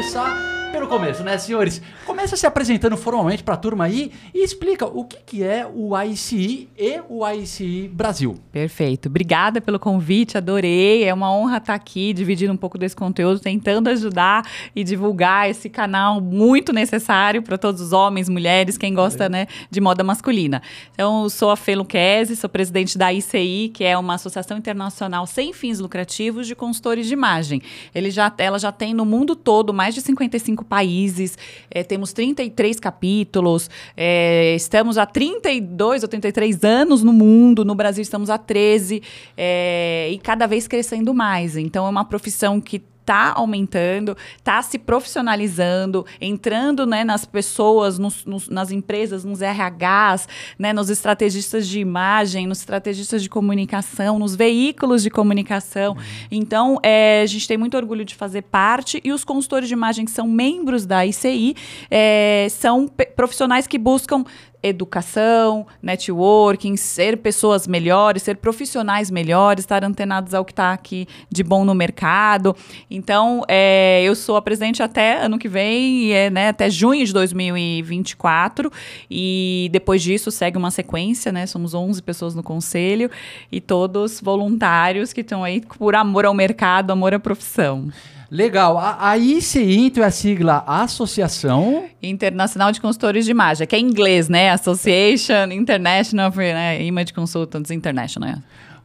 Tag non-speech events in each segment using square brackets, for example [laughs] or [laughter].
começar pelo começo, né, senhores? Começa se apresentando formalmente para a turma aí e explica o que, que é o ICI e o ICI Brasil. Perfeito. Obrigada pelo convite, adorei. É uma honra estar aqui dividindo um pouco desse conteúdo, tentando ajudar e divulgar esse canal muito necessário para todos os homens, mulheres, quem gosta, né, de moda masculina. Então, sou a Fê Luquezzi, sou presidente da ICI, que é uma associação internacional sem fins lucrativos de consultores de imagem. Ele já, ela já tem no mundo todo mais de 55 países, é, temos 33 capítulos, é, estamos há 32 ou 33 anos no mundo, no Brasil estamos há 13, é, e cada vez crescendo mais. Então, é uma profissão que está aumentando, está se profissionalizando, entrando né, nas pessoas, nos, nos, nas empresas, nos RHs, né, nos estrategistas de imagem, nos estrategistas de comunicação, nos veículos de comunicação. Uhum. Então, é, a gente tem muito orgulho de fazer parte e os consultores de imagem que são membros da ICI é, são profissionais que buscam educação, networking, ser pessoas melhores, ser profissionais melhores, estar antenados ao que está aqui de bom no mercado. Então, é, eu sou a presidente até ano que vem, é, né, até junho de 2024, e depois disso segue uma sequência, né? Somos 11 pessoas no conselho e todos voluntários que estão aí por amor ao mercado, amor à profissão. Legal. A, a ICI, é a sigla Associação... Internacional de Consultores de Imagem, que é em inglês, né? Association International né? Image Consultants International.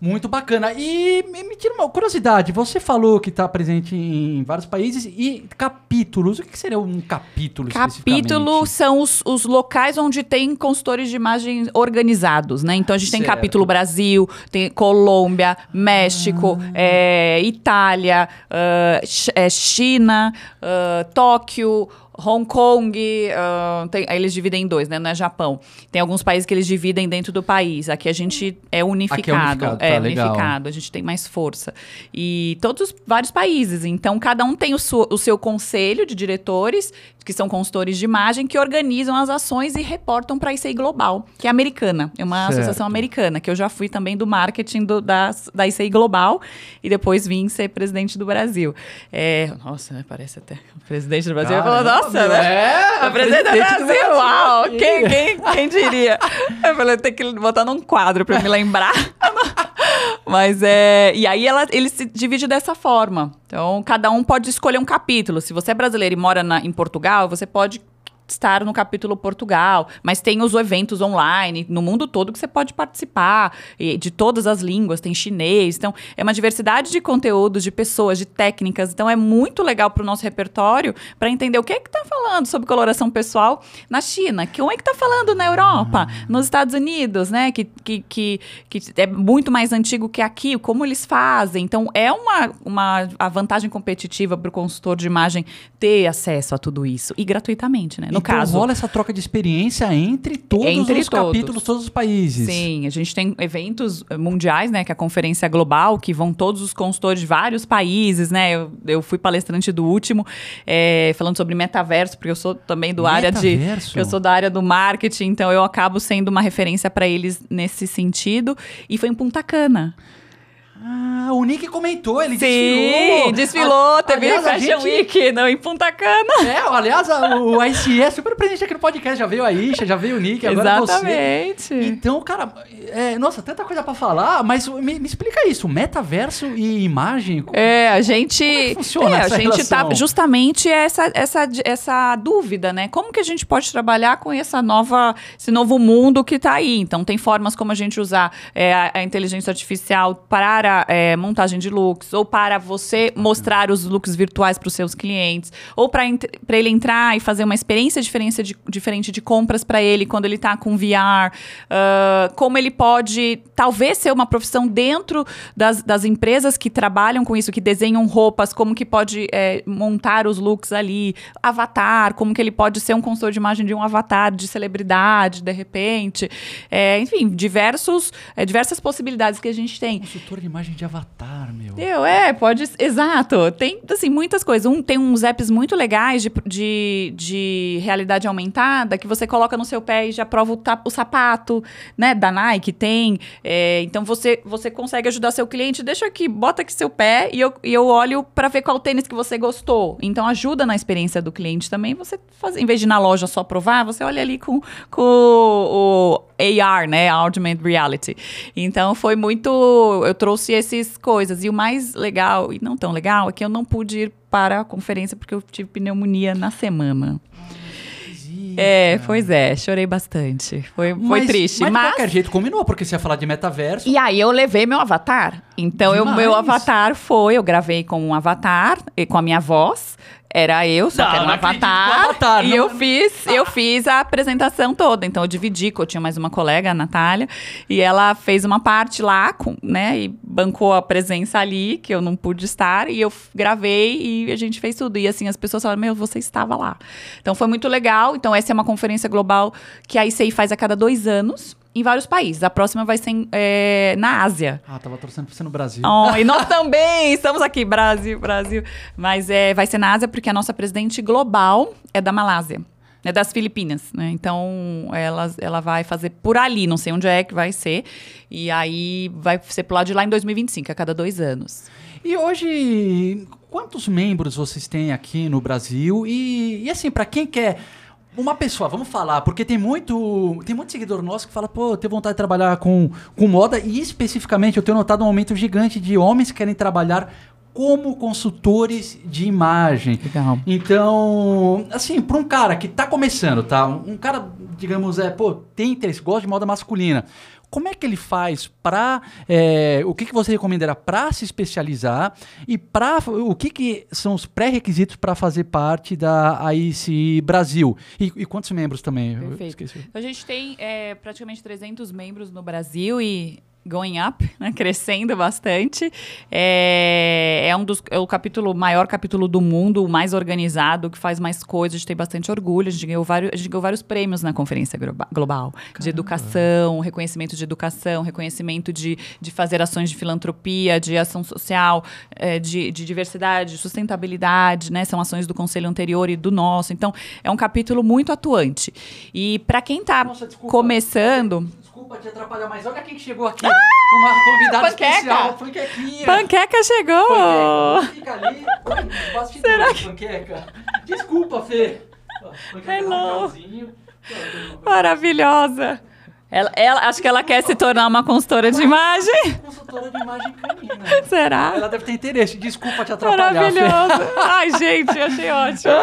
Muito bacana. E me tira uma curiosidade, você falou que está presente em vários países e capítulos. O que seria um capítulo Capítulo são os, os locais onde tem consultores de imagem organizados, né? Então a gente certo. tem capítulo Brasil, tem Colômbia, México, ah. é, Itália, uh, China, uh, Tóquio, Hong Kong, uh, tem, eles dividem em dois, né? Não é Japão. Tem alguns países que eles dividem dentro do país. Aqui a gente é unificado. Aqui é unificado, tá, é unificado. A gente tem mais força. E todos vários países. Então, cada um tem o, o seu conselho de diretores que são consultores de imagem, que organizam as ações e reportam para a ICI Global, que é americana. É uma certo. associação americana, que eu já fui também do marketing do, da, da ICI Global e depois vim ser presidente do Brasil. É, nossa, né, parece até presidente do Brasil. Caramba, falou, nossa, né? É, presidente, do Brasil, do uau, quem, quem, quem diria? Eu falei, tem que botar num quadro para me lembrar. [laughs] Mas é. E aí ela, ele se divide dessa forma. Então, cada um pode escolher um capítulo. Se você é brasileiro e mora na, em Portugal, você pode estar no capítulo Portugal, mas tem os eventos online no mundo todo que você pode participar, de todas as línguas, tem chinês, então é uma diversidade de conteúdos, de pessoas, de técnicas, então é muito legal para o nosso repertório para entender o que é que está falando sobre coloração pessoal na China, que como é que está falando na Europa, uhum. nos Estados Unidos, né, que, que, que, que, é muito mais antigo que aqui, como eles fazem, então é uma, uma a vantagem competitiva para o consultor de imagem ter acesso a tudo isso, e gratuitamente, né, no então, caso. rola essa troca de experiência entre todos entre os todos. capítulos, todos os países. Sim, a gente tem eventos mundiais, né? Que é a conferência global, que vão todos os consultores de vários países, né? Eu, eu fui palestrante do último, é, falando sobre metaverso, porque eu sou também do metaverso. área de. Eu sou da área do marketing, então eu acabo sendo uma referência para eles nesse sentido. E foi em Punta Cana. Ah, o Nick comentou, ele Sim, desfilou. desfilou, teve aliás, Fashion gente... Week não, em Punta Cana. É, aliás, o ICE é super presente aqui no podcast. Já veio a Isha, já veio o Nick, agora Exatamente. você. Então, cara, é, nossa, tanta coisa pra falar, mas me, me, explica isso, metaverso e imagem. É, a gente. Como é funciona é, a gente tá relação? tá justamente essa, essa, essa dúvida, né? Como que a gente pode trabalhar com essa nova, esse novo mundo que tá aí? Então, tem formas como a gente usar é, a, a inteligência artificial para é, montagem de looks, ou para você mostrar os looks virtuais para os seus clientes, ou para ele entrar e fazer uma experiência diferente de, diferente de compras para ele quando ele está com VR, uh, como ele pode talvez ser uma profissão dentro das, das empresas que trabalham com isso, que desenham roupas, como que pode é, montar os looks ali, avatar, como que ele pode ser um consultor de imagem de um avatar de celebridade, de repente, é, enfim, diversos, é, diversas possibilidades que a gente tem. Consultor de imagem de avatar. meu. Eu, é, pode. Exato. Tem, assim, muitas coisas. Um, tem uns apps muito legais de, de, de realidade aumentada que você coloca no seu pé e já prova o, o sapato, né? Da Nike tem. É, então você, você consegue ajudar seu cliente. Deixa aqui, bota aqui seu pé e eu, e eu olho para ver qual tênis que você gostou. Então ajuda na experiência do cliente também. Você faz, em vez de ir na loja só provar, você olha ali com, com o AR, né? Augmented Reality. Então foi muito. Eu trouxe essas coisas. E o mais legal, e não tão legal, é que eu não pude ir para a conferência porque eu tive pneumonia na semana. É, pois é, chorei bastante. Foi, foi mas, triste. Mas, mas de qualquer jeito combinou, porque você ia falar de metaverso. E aí eu levei meu avatar. Então, o meu avatar foi, eu gravei com um avatar, com a minha voz. Era eu, só não, que era um avatar, avatar. E não, eu fiz, eu fiz a apresentação toda. Então eu dividi, eu tinha mais uma colega, a Natália, e ela fez uma parte lá, com, né? E bancou a presença ali, que eu não pude estar, e eu gravei e a gente fez tudo. E assim, as pessoas falaram, meu, você estava lá. Então foi muito legal. Então, essa é uma conferência global que a ICI faz a cada dois anos em vários países. A próxima vai ser é, na Ásia. Ah, tava torcendo pra ser no Brasil. Oh, e nós [laughs] também estamos aqui, Brasil, Brasil. Mas é, vai ser na Ásia porque a nossa presidente global é da Malásia. É das Filipinas, né? Então, ela, ela vai fazer por ali, não sei onde é que vai ser. E aí vai ser por lá de lá em 2025, a cada dois anos. E hoje, quantos membros vocês têm aqui no Brasil? E, e assim, para quem quer uma pessoa, vamos falar, porque tem muito, tem muito seguidor nosso que fala, pô, eu tenho vontade de trabalhar com, com moda e especificamente eu tenho notado um aumento gigante de homens que querem trabalhar como consultores de imagem. Legal. Então, assim, para um cara que está começando, tá? Um, um, cara, digamos, é, pô, tem interesse, gosta de moda masculina. Como é que ele faz para. É, o que, que você recomendará para se especializar e para. O que, que são os pré-requisitos para fazer parte da AIC Brasil? E, e quantos membros também? Perfeito. A gente tem é, praticamente 300 membros no Brasil e going up, [laughs] né, crescendo bastante. É, é um dos é o capítulo maior capítulo do mundo, o mais organizado, que faz mais coisas. A gente tem bastante orgulho. A gente ganhou vários, a gente ganhou vários prêmios na conferência global Caramba. de educação, reconhecimento de educação, reconhecimento de, de fazer ações de filantropia, de ação social, é, de, de diversidade, sustentabilidade, né? São ações do conselho anterior e do nosso. Então é um capítulo muito atuante. E para quem está começando desculpa te atrapalhar, mas olha quem chegou aqui. Ah, uma convidada panqueca. especial, panquequinha. Panqueca chegou. Panqueca. Fica ali. Será que... panqueca. Desculpa, Fê. Panqueca Hello. Maravilhosa. Ela, ela, acho que ela quer se tornar uma consultora de imagem. Consultora de imagem canina. [laughs] Será? Ela deve ter interesse. Desculpa te atrapalhar. Maravilhoso. [laughs] Ai, gente, achei ótimo.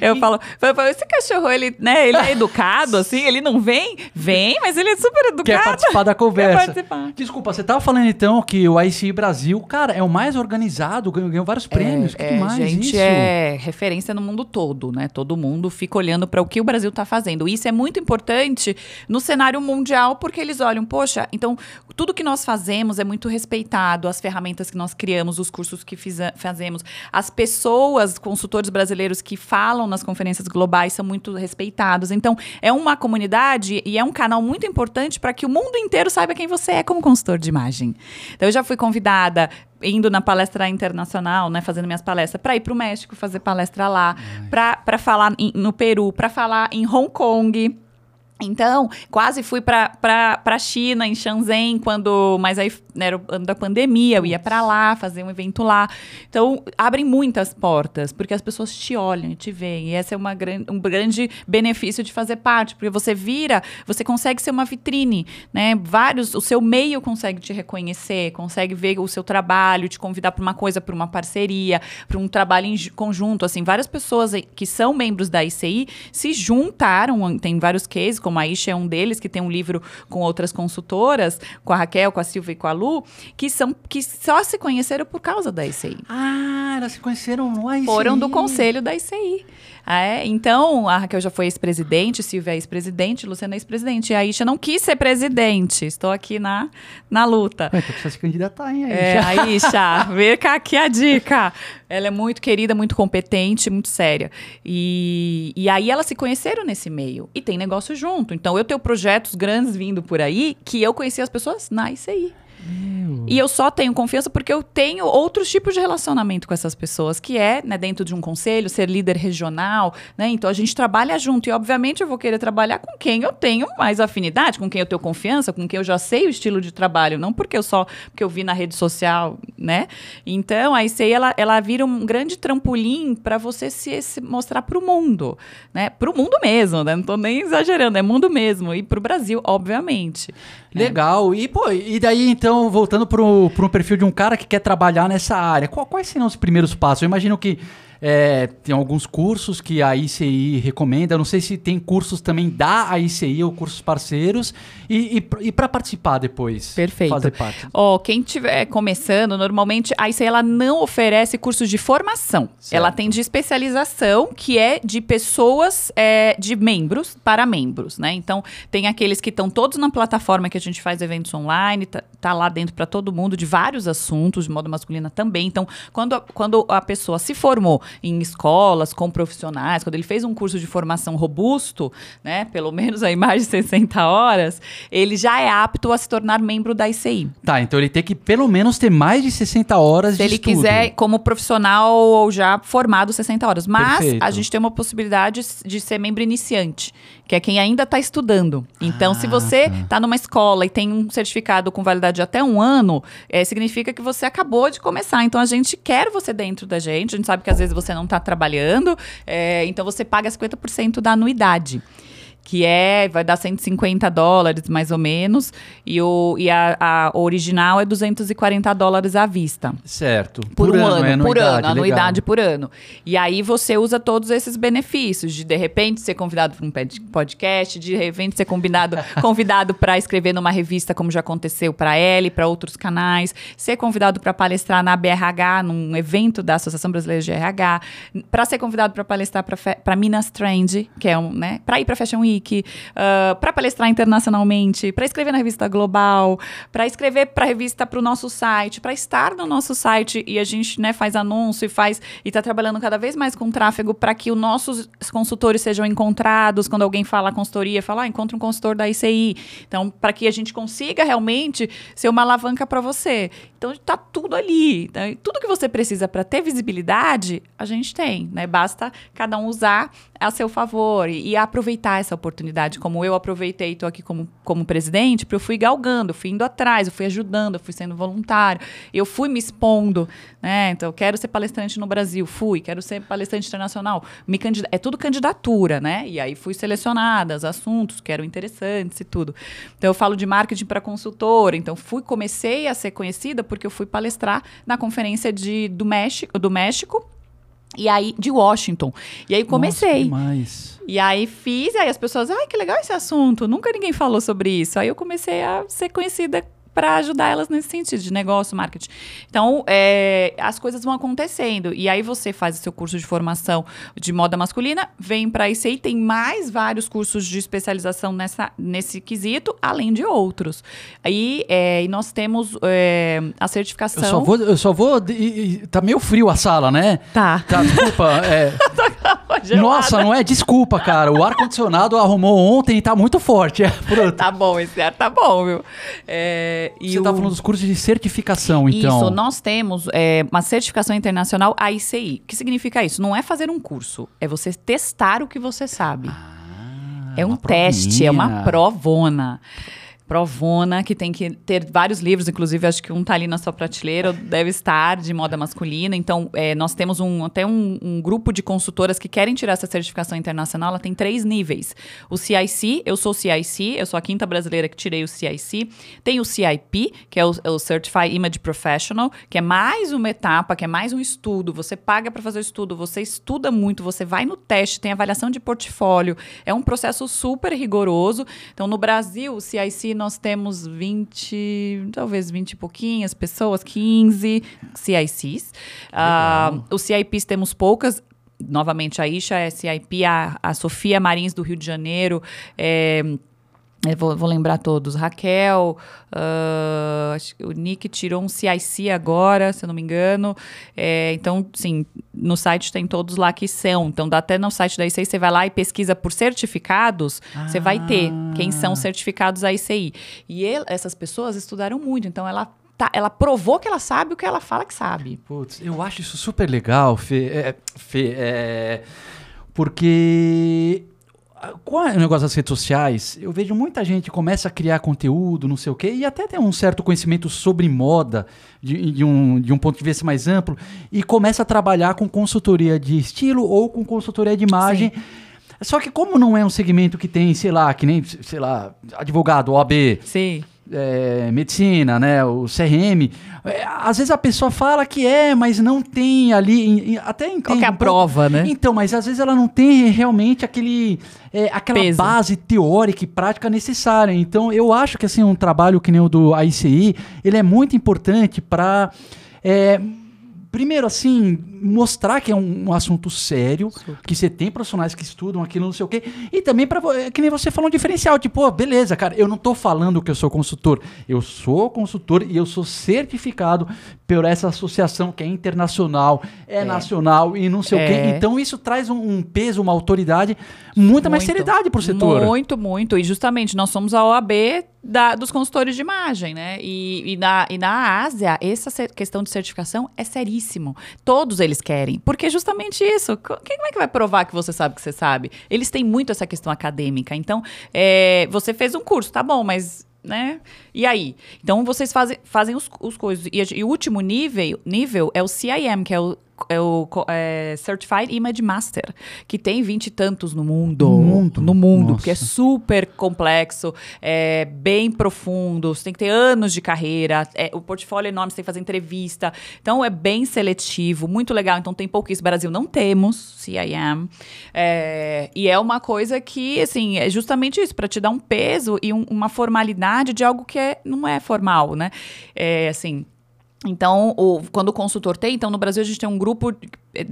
Eu falo, esse cachorro, ele, né, ele é educado, assim, ele não vem? Vem, mas ele é super educado. Quer participar da conversa. Quer participar. Desculpa, você tava falando então que o ICI Brasil, cara, é o mais organizado, ganhou, ganhou vários prêmios. É, que, é, mais gente, isso? é referência no mundo todo, né? Todo mundo fica olhando para o que o Brasil está fazendo. Isso é muito importante no cenário mundial mundial porque eles olham, poxa, então tudo que nós fazemos é muito respeitado, as ferramentas que nós criamos, os cursos que fazemos, as pessoas, consultores brasileiros que falam nas conferências globais são muito respeitados. Então, é uma comunidade e é um canal muito importante para que o mundo inteiro saiba quem você é como consultor de imagem. Então, eu já fui convidada indo na palestra internacional, né, fazendo minhas palestras, para ir para o México fazer palestra lá, para falar em, no Peru, para falar em Hong Kong. Então, quase fui para a China, em Shenzhen, quando. Mas aí né, era o ano da pandemia, eu ia para lá, fazer um evento lá. Então, abrem muitas portas, porque as pessoas te olham e te veem. E esse é uma gran, um grande benefício de fazer parte, porque você vira, você consegue ser uma vitrine, né? Vários, o seu meio consegue te reconhecer, consegue ver o seu trabalho, te convidar para uma coisa, para uma parceria, para um trabalho em conjunto. Assim, várias pessoas que são membros da ICI se juntaram, tem vários cases, como como a Isha é um deles, que tem um livro com outras consultoras, com a Raquel, com a Silvia e com a Lu, que, são, que só se conheceram por causa da ICI. Ah, elas se conheceram no ICI. Foram do conselho da ICI. Ah, é? Então, a Raquel já foi ex-presidente, Silvia é ex-presidente, Luciana é ex-presidente. A Isha não quis ser presidente. Estou aqui na, na luta. Ué, então precisa se candidatar, hein, Aisha? É, a Isha, [laughs] vê cá aqui a dica. Ela é muito querida, muito competente, muito séria. E, e aí elas se conheceram nesse meio. E tem negócio junto. Então eu tenho projetos grandes vindo por aí que eu conheci as pessoas na ICI. E eu só tenho confiança porque eu tenho outros tipos de relacionamento com essas pessoas, que é, né, dentro de um conselho, ser líder regional, né? Então a gente trabalha junto e obviamente eu vou querer trabalhar com quem eu tenho mais afinidade, com quem eu tenho confiança, com quem eu já sei o estilo de trabalho, não porque eu só porque eu vi na rede social, né? Então a ICI ela, ela vira um grande trampolim para você se, se mostrar para o mundo, né? Para o mundo mesmo, né? Não estou nem exagerando, é mundo mesmo e para o Brasil, obviamente. Legal. E, pô, e daí, então, voltando para um perfil de um cara que quer trabalhar nessa área, qual, quais seriam os primeiros passos? Eu imagino que é, tem alguns cursos que a ICI recomenda. Não sei se tem cursos também da ICI ou cursos parceiros. E, e, e para participar depois. Perfeito. Fazer parte. Ó, quem estiver começando, normalmente a ICI ela não oferece cursos de formação. Certo. Ela tem de especialização, que é de pessoas, é, de membros para membros, né? Então, tem aqueles que estão todos na plataforma que a gente faz eventos online, tá, tá lá dentro para todo mundo, de vários assuntos, de modo masculina também. Então, quando, quando a pessoa se formou em escolas, com profissionais, quando ele fez um curso de formação robusto, né, pelo menos aí mais de 60 horas, ele já é apto a se tornar membro da ICI. Tá, então ele tem que pelo menos ter mais de 60 horas se de ele estudo. quiser, como profissional ou já formado 60 horas. Mas Perfeito. a gente tem uma possibilidade de ser membro iniciante, que é quem ainda está estudando. Então, ah, se você está tá numa escola e tem um certificado com validade de até um ano, é, significa que você acabou de começar. Então, a gente quer você dentro da gente. A gente sabe que às vezes você não está trabalhando, é, então você paga 50% da anuidade que é, vai dar 150 dólares mais ou menos, e, o, e a, a original é 240 dólares à vista. Certo. Por, por um ano, é por ano, anuidade legal. por ano. E aí você usa todos esses benefícios, de de repente ser convidado para um podcast, de repente ser convidado, [laughs] convidado para escrever numa revista, como já aconteceu para ela e para outros canais, ser convidado para palestrar na BRH, num evento da Associação Brasileira de RH, para ser convidado para palestrar para Minas Trend, que é um, né, para ir para Fashion Week, Uh, ah, para palestrar internacionalmente, para escrever na revista Global, para escrever para a revista para o nosso site, para estar no nosso site e a gente né, faz anúncio e faz e está trabalhando cada vez mais com tráfego para que os nossos consultores sejam encontrados quando alguém fala consultoria, fala ah, encontra um consultor da ICI. Então, para que a gente consiga realmente ser uma alavanca para você. Então, está tudo ali. Né? Tudo que você precisa para ter visibilidade, a gente tem. Né? Basta cada um usar a seu favor e, e aproveitar essa oportunidade, como eu aproveitei, estou aqui como, como presidente, porque eu fui galgando, fui indo atrás, eu fui ajudando, eu fui sendo voluntário, eu fui me expondo, né? Então, quero ser palestrante no Brasil, fui, quero ser palestrante internacional, me candid... é tudo candidatura, né? E aí fui selecionada, os assuntos que eram interessantes e tudo. Então, eu falo de marketing para consultora, então fui, comecei a ser conhecida porque eu fui palestrar na conferência de, do México, do México e aí, de Washington. E aí comecei. Nossa, e aí fiz, e aí as pessoas, ai, que legal esse assunto. Nunca ninguém falou sobre isso. Aí eu comecei a ser conhecida para ajudar elas nesse sentido de negócio, marketing. Então, é, as coisas vão acontecendo. E aí você faz o seu curso de formação de moda masculina, vem para isso aí, tem mais vários cursos de especialização nessa, nesse quesito, além de outros. Aí, é, e nós temos é, a certificação. Eu só vou. Eu só vou tá meio frio a sala, né? Tá. Tá, desculpa. É... [laughs] Nossa, não é? Desculpa, cara. O ar-condicionado arrumou ontem e tá muito forte. É, tá bom, esse ar tá bom, viu? É. Você está o... falando dos cursos de certificação, então. Isso, nós temos é, uma certificação internacional AICI. O que significa isso? Não é fazer um curso, é você testar o que você sabe. Ah, é um teste, é uma provona provona, que tem que ter vários livros, inclusive acho que um tá ali na sua prateleira, deve estar de moda masculina. Então, é, nós temos um, até um, um, grupo de consultoras que querem tirar essa certificação internacional. Ela tem três níveis. O CIC, eu sou o CIC, eu sou a quinta brasileira que tirei o CIC. Tem o CIP, que é o, é o Certified Image Professional, que é mais uma etapa, que é mais um estudo. Você paga para fazer o estudo, você estuda muito, você vai no teste, tem avaliação de portfólio. É um processo super rigoroso. Então, no Brasil, o CIC nós temos 20, talvez 20 e pouquinhas pessoas, 15 CICs. Uh, os CIPs temos poucas, novamente a Isha é CIP, a, a Sofia Marins do Rio de Janeiro é, vou, vou lembrar todos. Raquel, uh, acho que o Nick tirou um CIC agora, se eu não me engano. É, então, sim, no site tem todos lá que são. Então, dá até no site da ICI, você vai lá e pesquisa por certificados, ah. você vai ter quem são certificados da ICI. E ele, essas pessoas estudaram muito, então ela Tá, ela provou que ela sabe o que ela fala que sabe. Putz, eu acho isso super legal, Fê. É, Fê é, porque com o negócio das redes sociais, eu vejo muita gente começa a criar conteúdo, não sei o quê, e até tem um certo conhecimento sobre moda, de, de, um, de um ponto de vista mais amplo, e começa a trabalhar com consultoria de estilo ou com consultoria de imagem. Sim. Só que como não é um segmento que tem, sei lá, que nem, sei lá, advogado, OAB, Sim é, medicina, né, o CRM, é, às vezes a pessoa fala que é, mas não tem ali, até entende. Qual é a prova, né? Então, mas às vezes ela não tem realmente aquele, é, aquela Peso. base teórica e prática necessária. Então, eu acho que assim um trabalho que nem o do ICI, ele é muito importante para é, primeiro, assim, mostrar que é um, um assunto sério, que você tem profissionais que estudam aquilo, não sei o quê, e também para é que nem você falou um diferencial, tipo, oh, beleza, cara, eu não tô falando que eu sou consultor, eu sou consultor e eu sou certificado por essa associação que é internacional, é, é. nacional e não sei é. o quê. É. Então isso traz um, um peso, uma autoridade, muita muito, mais seriedade pro setor. Muito, muito. E justamente nós somos a OAB da, dos consultores de imagem, né? E, e, na, e na Ásia, essa questão de certificação é seríssimo. Todos eles querem. Porque justamente isso. Quem é que vai provar que você sabe que você sabe? Eles têm muito essa questão acadêmica. Então, é, você fez um curso, tá bom, mas né? E aí? Então vocês fazem, fazem os, os coisas. E, e, o último nível, nível é o CIM, que é o é o é, Certified Image Master, que tem vinte e tantos no mundo. No mundo? No mundo, porque é super complexo, é bem profundo, você tem que ter anos de carreira, é, o portfólio é enorme, você tem que fazer entrevista. Então, é bem seletivo, muito legal. Então, tem pouquíssimo. Brasil não temos CIM. É, e é uma coisa que, assim, é justamente isso, para te dar um peso e um, uma formalidade de algo que é, não é formal, né? É, assim, então, o, quando o consultor tem, então no Brasil a gente tem um grupo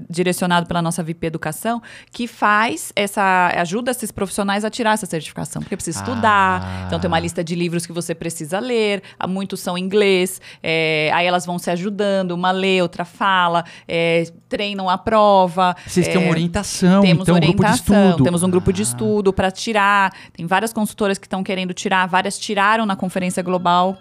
direcionado pela nossa VIP Educação que faz essa ajuda esses profissionais a tirar essa certificação, porque precisa estudar. Ah. Então tem uma lista de livros que você precisa ler. Muitos são em inglês. É, aí elas vão se ajudando, uma lê, outra fala, é, treinam a prova. Vocês é, têm uma orientação, temos então orientação, um grupo de estudo. Temos um grupo ah. de estudo para tirar. Tem várias consultoras que estão querendo tirar, várias tiraram na conferência global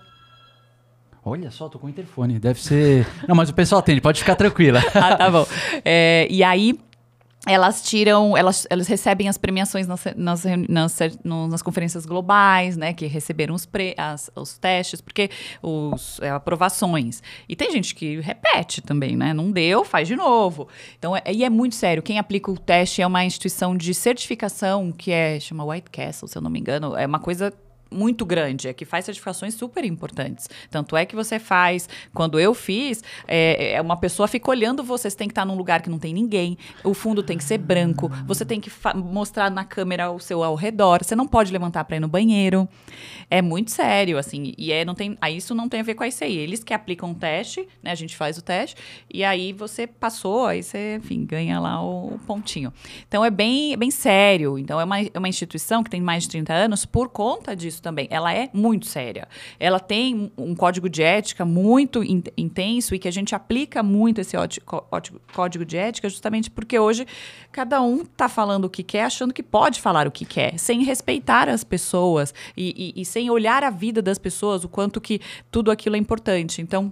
Olha só, tô com o interfone. Deve ser. [laughs] Não, mas o pessoal atende, pode ficar tranquila. [laughs] ah, tá bom. [laughs] É, e aí, elas tiram, elas, elas recebem as premiações nas, nas, nas, nas conferências globais, né? Que receberam os, pre, as, os testes, porque os é, aprovações. E tem gente que repete também, né? Não deu, faz de novo. Então, é, e é muito sério. Quem aplica o teste é uma instituição de certificação que é chama White Castle, se eu não me engano. É uma coisa muito grande, é que faz certificações super importantes. Tanto é que você faz, quando eu fiz, é, é uma pessoa fica olhando você, você tem que estar num lugar que não tem ninguém, o fundo tem que ser branco, você tem que mostrar na câmera o seu ao redor, você não pode levantar para ir no banheiro. É muito sério, assim, e é, não tem, isso não tem a ver com a ICI. Eles que aplicam o teste, né, a gente faz o teste, e aí você passou, aí você, enfim, ganha lá o pontinho. Então é bem, bem sério, então é uma, é uma instituição que tem mais de 30 anos por conta disso isso também. Ela é muito séria. Ela tem um código de ética muito in intenso e que a gente aplica muito esse código de ética justamente porque hoje cada um está falando o que quer, achando que pode falar o que quer, sem respeitar as pessoas e, e, e sem olhar a vida das pessoas, o quanto que tudo aquilo é importante. Então,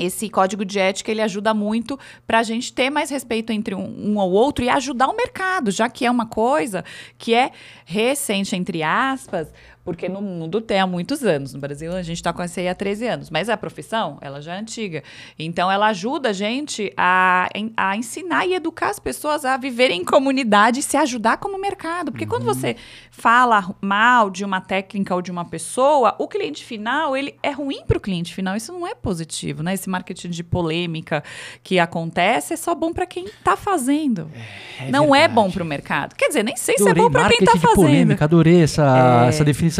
esse código de ética ele ajuda muito para a gente ter mais respeito entre um, um ou outro e ajudar o mercado, já que é uma coisa que é recente, entre aspas, porque no mundo tem há muitos anos. No Brasil, a gente está com essa aí há 13 anos. Mas a profissão, ela já é antiga. Então, ela ajuda a gente a, a ensinar e educar as pessoas a viverem em comunidade e se ajudar como mercado. Porque uhum. quando você fala mal de uma técnica ou de uma pessoa, o cliente final, ele é ruim para o cliente final. Isso não é positivo, né? Esse marketing de polêmica que acontece é só bom para quem está fazendo. É, é não verdade. é bom para o mercado. Quer dizer, nem sei adorei se é bom para quem está fazendo. Polêmica, adorei essa, é. essa definição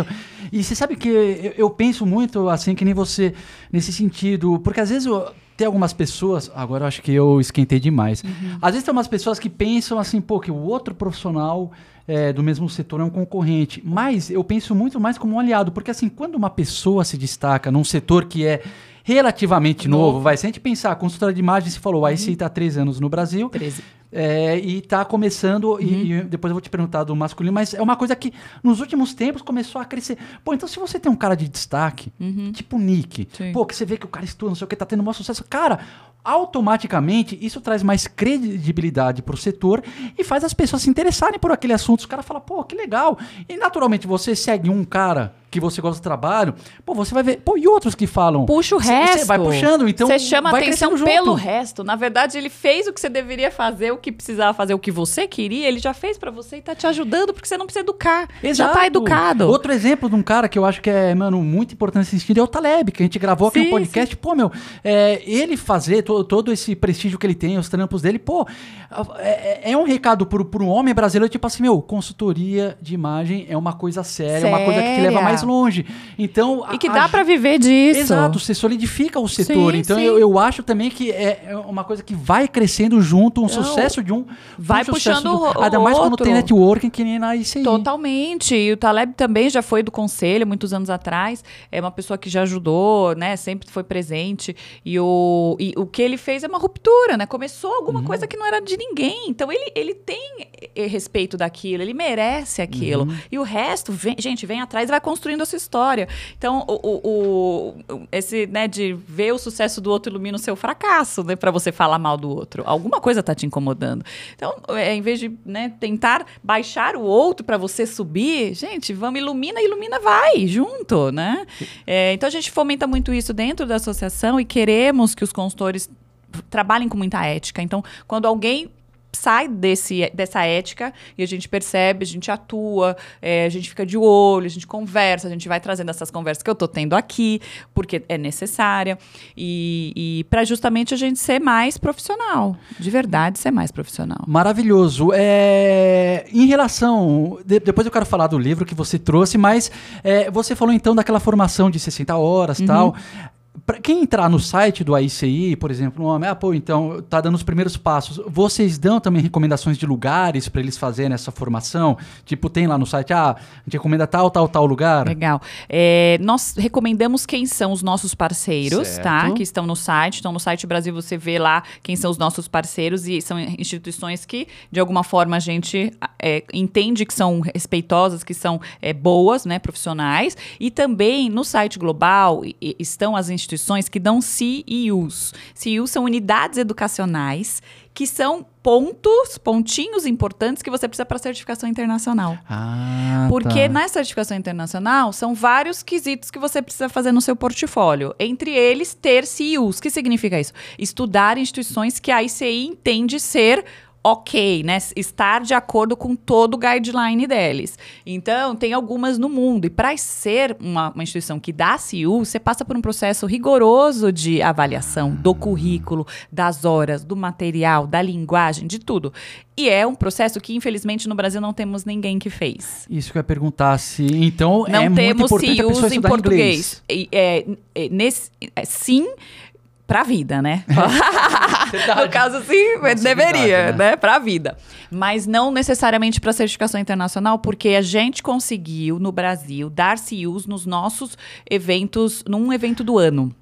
e você sabe que eu, eu, penso muito assim, que nem você, nesse sentido, porque às vezes eu, tem algumas pessoas, agora eu acho que eu esquentei demais. Uhum. Às vezes tem umas pessoas que pensam assim, pô, que o outro profissional é, do mesmo setor é um concorrente. Mas eu penso muito mais como um aliado, porque assim, quando uma pessoa se destaca num setor que é relativamente novo, novo vai, se a gente pensar, a consultora de imagem, se falou, a ICI está há três anos no Brasil. 13. É, e está começando, uhum. e, e, depois eu vou te perguntar do masculino, mas é uma coisa que nos últimos tempos começou a crescer. Pô, então se você tem um cara de destaque, uhum. tipo Nick, Sim. pô, que você vê que o cara estuda, não sei o que, tá tendo um maior sucesso, cara, automaticamente isso traz mais credibilidade para o setor e faz as pessoas se interessarem por aquele assunto. Os caras falam, pô, que legal. E naturalmente você segue um cara que você gosta do trabalho, pô, você vai ver. Pô, e outros que falam. Puxa o resto. Você vai puxando, então. Você chama atenção pelo resto. Na verdade, ele fez o que você deveria fazer, o que precisava fazer, o que você queria, ele já fez para você e tá te ajudando, porque você não precisa educar. Exato. Já tá educado. Outro exemplo de um cara que eu acho que é, mano, muito importante sentido é o Taleb, que a gente gravou aqui sim, no podcast. Sim. Pô, meu, é, ele fazer to, todo esse prestígio que ele tem, os trampos dele, pô, é, é, é um recado pro, pro homem brasileiro, tipo assim, meu, consultoria de imagem é uma coisa séria, séria. uma coisa que te leva mais longe. Então, e que dá para viver disso. Exato, você solidifica o setor. Sim, então sim. Eu, eu acho também que é, é uma coisa que vai crescendo junto, um Não, sucesso de um. Vai um puxando do, o, Ainda mais quando tem networking que nem na ICI. Totalmente. E o Taleb também já foi do conselho muitos anos atrás. É uma pessoa que já ajudou, né? Sempre foi presente. E o, e o que ele fez é uma ruptura, né? Começou alguma uhum. coisa que não era de ninguém. Então ele, ele tem eh, respeito daquilo, ele merece aquilo. Uhum. E o resto, vem, gente, vem atrás e vai construindo a sua história. Então, o, o, o, esse, né, de ver o sucesso do outro ilumina o seu fracasso, né, para você falar mal do outro. Alguma coisa tá te incomodando. Então, é, em vez de né, tentar baixar o outro para você subir, gente, vamos, ilumina, ilumina, vai, junto, né? É, então, a gente fomenta muito isso dentro da associação e queremos que os consultores trabalhem com muita ética. Então, quando alguém sai desse, dessa ética e a gente percebe, a gente atua, é, a gente fica de olho, a gente conversa, a gente vai trazendo essas conversas que eu estou tendo aqui, porque é necessária, e, e para justamente a gente ser mais profissional, de verdade ser mais profissional. Maravilhoso. É, em relação, de, depois eu quero falar do livro que você trouxe, mas é, você falou então daquela formação de 60 horas e uhum. tal para quem entrar no site do AICI, por exemplo, um ah, pô, então tá dando os primeiros passos. Vocês dão também recomendações de lugares para eles fazerem essa formação? Tipo, tem lá no site, ah, a gente recomenda tal, tal, tal lugar? Legal. É, nós recomendamos quem são os nossos parceiros, tá? certo. tá? Que estão no site. Então, no site Brasil você vê lá quem são os nossos parceiros e são instituições que, de alguma forma, a gente é, entende que são respeitosas, que são é, boas, né, profissionais. E também no site global estão as instituições instituições que dão CEUs. CEUs são unidades educacionais que são pontos, pontinhos importantes que você precisa para certificação internacional. Ah, Porque tá. na certificação internacional são vários quesitos que você precisa fazer no seu portfólio. Entre eles, ter CEUs. O que significa isso? Estudar instituições que a ICI entende ser ok, né? Estar de acordo com todo o guideline deles. Então, tem algumas no mundo. E para ser uma, uma, instituição que dá CIU, você passa por um processo rigoroso de avaliação do currículo, das horas, do material, da linguagem, de tudo. E é um processo que, infelizmente, no Brasil não temos ninguém que fez. Isso que eu ia perguntar se. Então, não é temos muito importante CIUs em português. Inglês. É, é, nesse, é, sim, pra vida, né? [laughs] no caso, sim, Nossa, deveria, né? né? Pra vida. Mas não necessariamente para certificação internacional, porque a gente conseguiu, no Brasil, dar CIUs nos nossos eventos, num evento do ano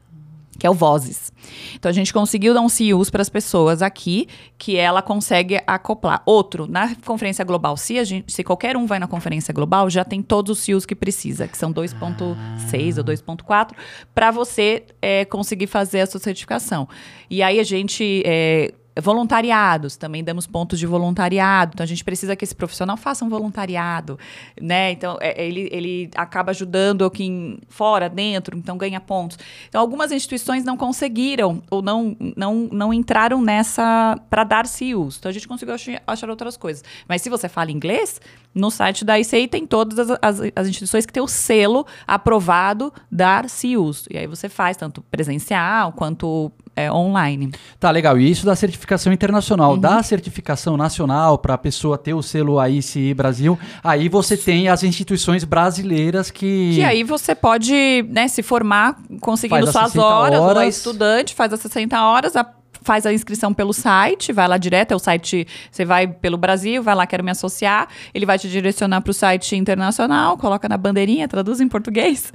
que é o Vozes. Então a gente conseguiu dar um CIUs para as pessoas aqui, que ela consegue acoplar. Outro, na conferência global, se, a gente, se qualquer um vai na conferência global, já tem todos os CIUs que precisa, que são 2.6 ah. ou 2.4, para você é, conseguir fazer a sua certificação. E aí a gente é, Voluntariados, também damos pontos de voluntariado. Então, a gente precisa que esse profissional faça um voluntariado, né? Então, é, ele, ele acaba ajudando quem fora, dentro, então ganha pontos. Então, algumas instituições não conseguiram ou não, não, não entraram nessa para dar CIUs. Então, a gente conseguiu achar, outras coisas. Mas se você fala inglês, no site da ICI tem todas as, as, as instituições que têm o selo aprovado dar CIUs. E aí você faz tanto presencial quanto é, online. Tá, legal. E isso da certificação internacional. Uhum. Da certificação nacional, para a pessoa ter o selo AICI Brasil, aí você tem as instituições brasileiras que. Que aí você pode né, se formar conseguindo suas horas, horas. ou é estudante, faz as 60 horas, a faz a inscrição pelo site, vai lá direto, é o site, você vai pelo Brasil, vai lá, quero me associar, ele vai te direcionar para o site internacional, coloca na bandeirinha, traduz em português.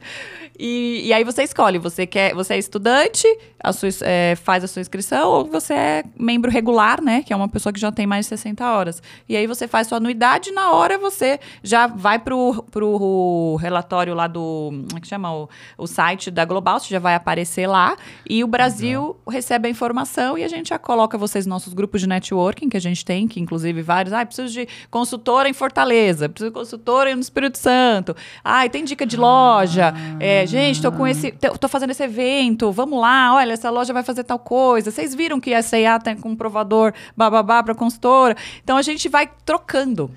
E, e aí você escolhe, você quer, você é estudante, a sua, é, faz a sua inscrição, ou você é membro regular, né? Que é uma pessoa que já tem mais de 60 horas. E aí você faz sua anuidade, na hora você já vai pro, pro relatório lá do. Como é que chama? O, o site da Global, você já vai aparecer lá. E o Brasil Legal. recebe a informação e a gente já coloca vocês nos nossos grupos de networking que a gente tem, que inclusive vários. Ah, preciso de consultora em Fortaleza, preciso de consultora no Espírito Santo. Ah, tem dica de loja. Ah. É, gente, tô com esse. tô fazendo esse evento, vamos lá, olha, essa loja vai fazer tal coisa. Vocês viram que a C&A tem um provador bababá para consultora? Então a gente vai trocando.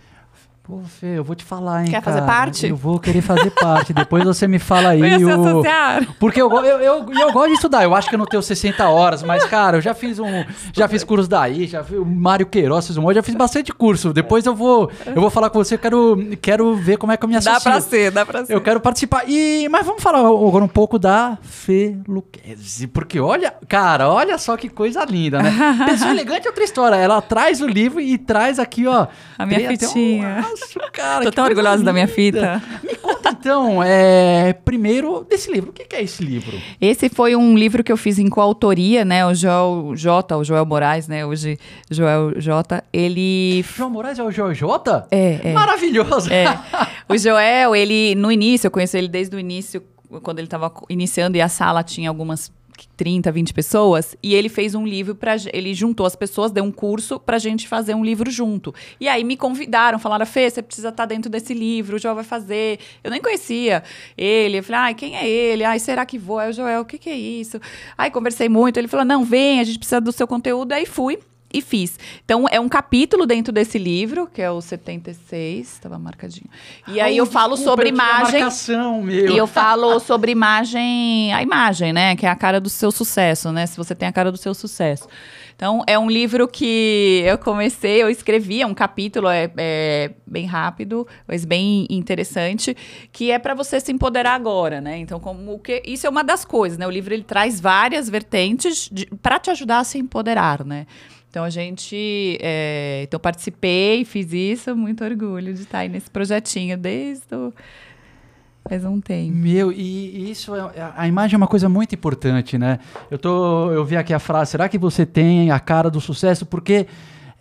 Pô, Fê, eu vou te falar, hein, Quer cara. fazer parte? Eu vou querer fazer parte. Depois você me fala aí. [laughs] o... associar. Porque eu, eu, eu, eu, gosto de estudar. Eu acho que eu não tenho 60 horas, mas, cara, eu já fiz um. Já fiz curso daí, já fiz o Mário Queiroz, fiz um monte, já fiz bastante curso. Depois eu vou, eu vou falar com você, eu quero, quero ver como é que eu me associo. Dá pra ser, dá pra ser. Eu quero participar. E, mas vamos falar agora um pouco da Fê Luquezzi. Porque olha, cara, olha só que coisa linda, né? [laughs] Pessoa elegante é outra história. Ela traz o livro e traz aqui, ó. A minha fitinha. Nossa, cara, tão orgulhosa linda. da minha fita. Me conta então, é, primeiro desse livro. O que, que, é esse livro? Esse foi um livro que eu fiz em coautoria, né? O Joel J, o Joel Moraes, né? Hoje, Joel J, ele... Joel Moraes é o Joel J? É, é. Maravilhoso! É. O Joel, ele, no início, eu conheci ele desde o início, quando ele estava iniciando e a sala tinha algumas 30, 20 pessoas, e ele fez um livro para ele juntou as pessoas, deu um curso pra gente fazer um livro junto. E aí me convidaram, falaram: "Fê, você precisa estar tá dentro desse livro, o Joel vai fazer". Eu nem conhecia ele. Eu falei: "Ai, quem é ele? Ai, será que vou?". Aí o Joel: "O que que é isso?". Aí conversei muito, ele falou: "Não, vem, a gente precisa do seu conteúdo". Aí fui e fiz. Então, é um capítulo dentro desse livro, que é o 76, estava marcadinho. E aí eu falo sobre imagem. Marcação, meu. E eu falo sobre imagem, a imagem, né? Que é a cara do seu sucesso, né? Se você tem a cara do seu sucesso. Então, é um livro que eu comecei, eu escrevi, é um capítulo, é, é bem rápido, mas bem interessante, que é para você se empoderar agora, né? Então, como que isso é uma das coisas, né? O livro ele traz várias vertentes para te ajudar a se empoderar, né? Então a gente, é, então participei, fiz isso, muito orgulho de estar aí nesse projetinho desde o, faz um tempo. Meu, e isso é, é, a imagem é uma coisa muito importante, né? Eu tô, eu vi aqui a frase, será que você tem a cara do sucesso? Porque